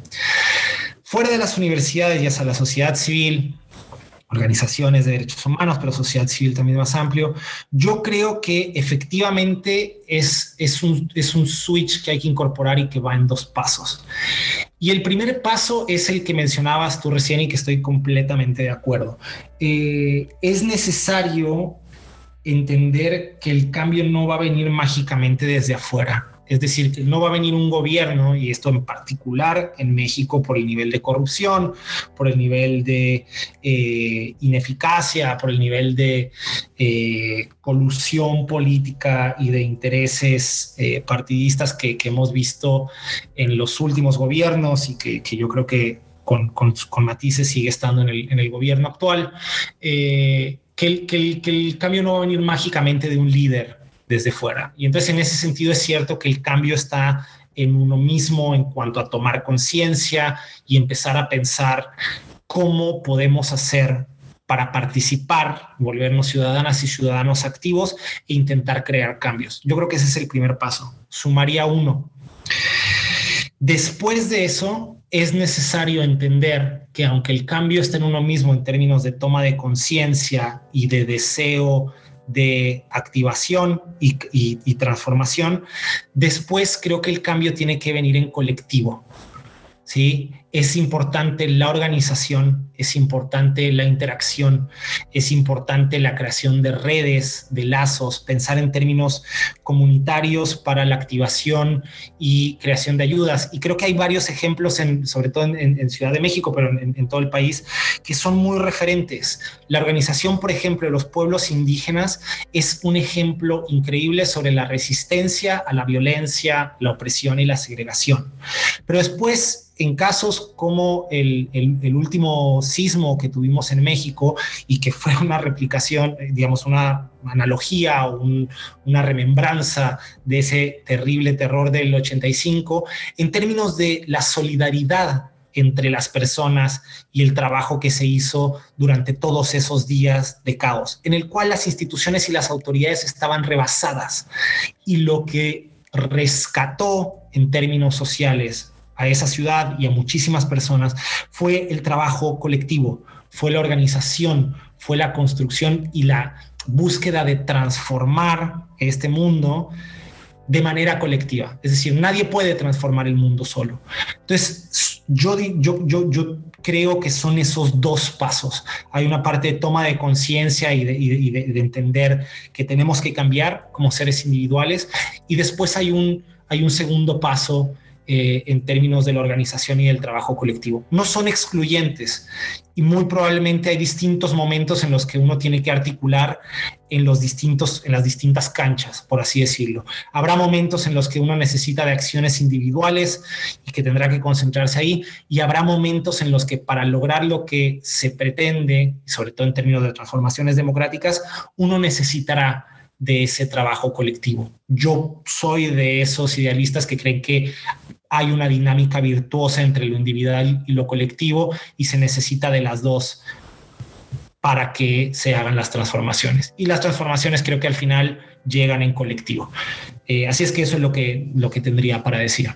Fuera de las universidades, ya sea la sociedad civil, organizaciones de derechos humanos, pero sociedad civil también más amplio. Yo creo que efectivamente es, es, un, es un switch que hay que incorporar y que va en dos pasos. Y el primer paso es el que mencionabas tú recién y que estoy completamente de acuerdo. Eh, es necesario entender que el cambio no va a venir mágicamente desde afuera. Es decir, que no va a venir un gobierno, y esto en particular en México por el nivel de corrupción, por el nivel de eh, ineficacia, por el nivel de eh, colusión política y de intereses eh, partidistas que, hemos visto en los últimos gobiernos y que, yo creo que con, matices sigue estando en el, gobierno actual, que que el cambio no va a venir mágicamente de un líder desde fuera. Y entonces en ese sentido es cierto que el cambio está en uno mismo en cuanto a tomar conciencia y empezar a pensar cómo podemos hacer para participar, volvernos ciudadanas y ciudadanos activos e intentar crear cambios. Yo creo que ese es el primer paso. Sumaría uno. Después de eso, es necesario entender que aunque el cambio está en uno mismo en términos de toma de conciencia y de deseo de activación y, transformación, después creo que el cambio tiene que venir en colectivo. ¿sí? Es importante la organización, es importante la interacción, es importante la creación de redes, de lazos, pensar en términos comunitarios para la activación y creación de ayudas. Y creo que hay varios ejemplos, sobre todo en, Ciudad de México, pero en, en, todo el país, que son muy referentes. La organización, por ejemplo, de los pueblos indígenas es un ejemplo increíble sobre la resistencia a la violencia, la opresión y la segregación. Pero después en casos como el, último sismo que tuvimos en México y que fue una replicación, eh, digamos, una analogía o una remembranza de ese terrible terror del 85, en términos de la solidaridad entre las personas y el trabajo que se hizo durante todos esos días de caos, en el cual las instituciones y las autoridades estaban rebasadas y lo que rescató en términos sociales a esa ciudad y a muchísimas personas fue el trabajo colectivo, fue la organización, fue la construcción y la búsqueda de transformar este mundo de manera colectiva. Es decir, nadie puede transformar el mundo solo. Entonces, yo, yo, yo, yo creo que son esos dos pasos. Hay una parte de toma de conciencia y, de, entender que tenemos que cambiar como seres individuales y después hay un, hay un segundo paso eh, en términos de la organización y del trabajo colectivo. No son excluyentes y muy probablemente hay distintos momentos en los que uno tiene que articular en, los distintos, en las distintas canchas, por así decirlo. Habrá momentos en los que uno necesita de acciones individuales y que tendrá que concentrarse ahí y habrá momentos en los que para lograr lo que se pretende, sobre todo en términos de transformaciones democráticas, uno necesitará de ese trabajo colectivo. Yo soy de esos idealistas que creen que hay una dinámica virtuosa entre lo individual y lo colectivo y se necesita de las dos para que se hagan las transformaciones. Y las transformaciones creo que al final llegan en colectivo. Eh, así es que eso es lo que, lo que tendría para decir.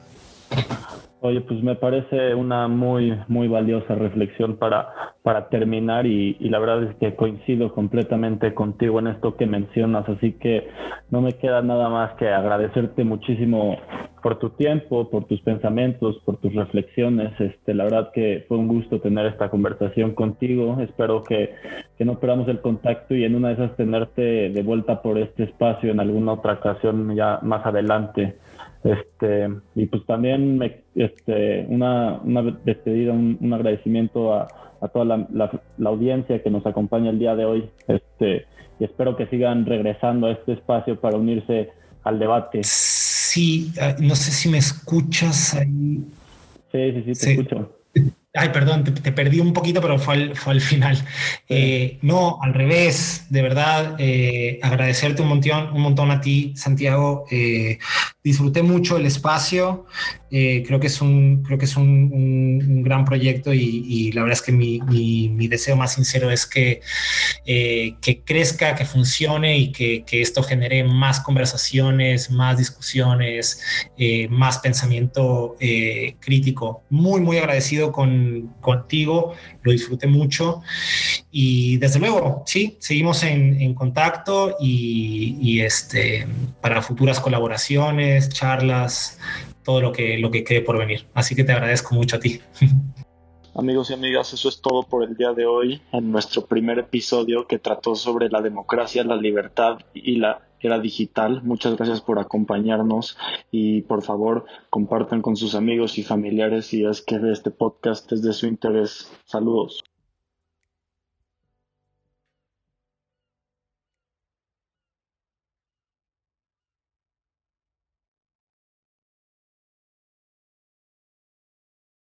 Oye, pues me parece una muy, muy valiosa reflexión para, para terminar y, la verdad es que coincido completamente contigo en esto que mencionas, así que no me queda nada más que agradecerte muchísimo por tu tiempo, por tus pensamientos, por tus reflexiones. Este, la verdad que fue un gusto tener esta conversación contigo. Espero que, que no perdamos el contacto y en una de esas tenerte de vuelta por este espacio en alguna otra ocasión ya más adelante. Este, y pues también me, este, una, una despedida, un, agradecimiento a, a toda la, la, audiencia que nos acompaña el día de hoy. Este, y espero que sigan regresando a este espacio para unirse al debate. Sí, ah, no sé si me escuchas ahí. Sí, sí, sí, te escucho. Ay, perdón, te, perdí un poquito, pero fue al, fue al final. Eh, no, al revés, de verdad, eh, agradecerte un montón, un montón a ti, Santiago. Eh, disfruté mucho el espacio. Eh, creo que es un, creo que es un, gran proyecto y, la verdad es que mi, mi, deseo más sincero es que, eh, que crezca, que funcione y que, que, esto genere más conversaciones, más discusiones, eh, más pensamiento crítico. Muy, muy agradecido con, contigo, lo disfruté mucho y desde luego, sí, seguimos en, en contacto y, y este, para futuras colaboraciones, charlas todo lo que, lo que quede por venir. Así que te agradezco mucho a ti. Amigos y amigas, eso es todo por el día de hoy en nuestro primer episodio que trató sobre la democracia, la libertad y la era digital. Muchas gracias por acompañarnos y por favor compartan con sus amigos y familiares si es que este podcast es de su interés. Saludos.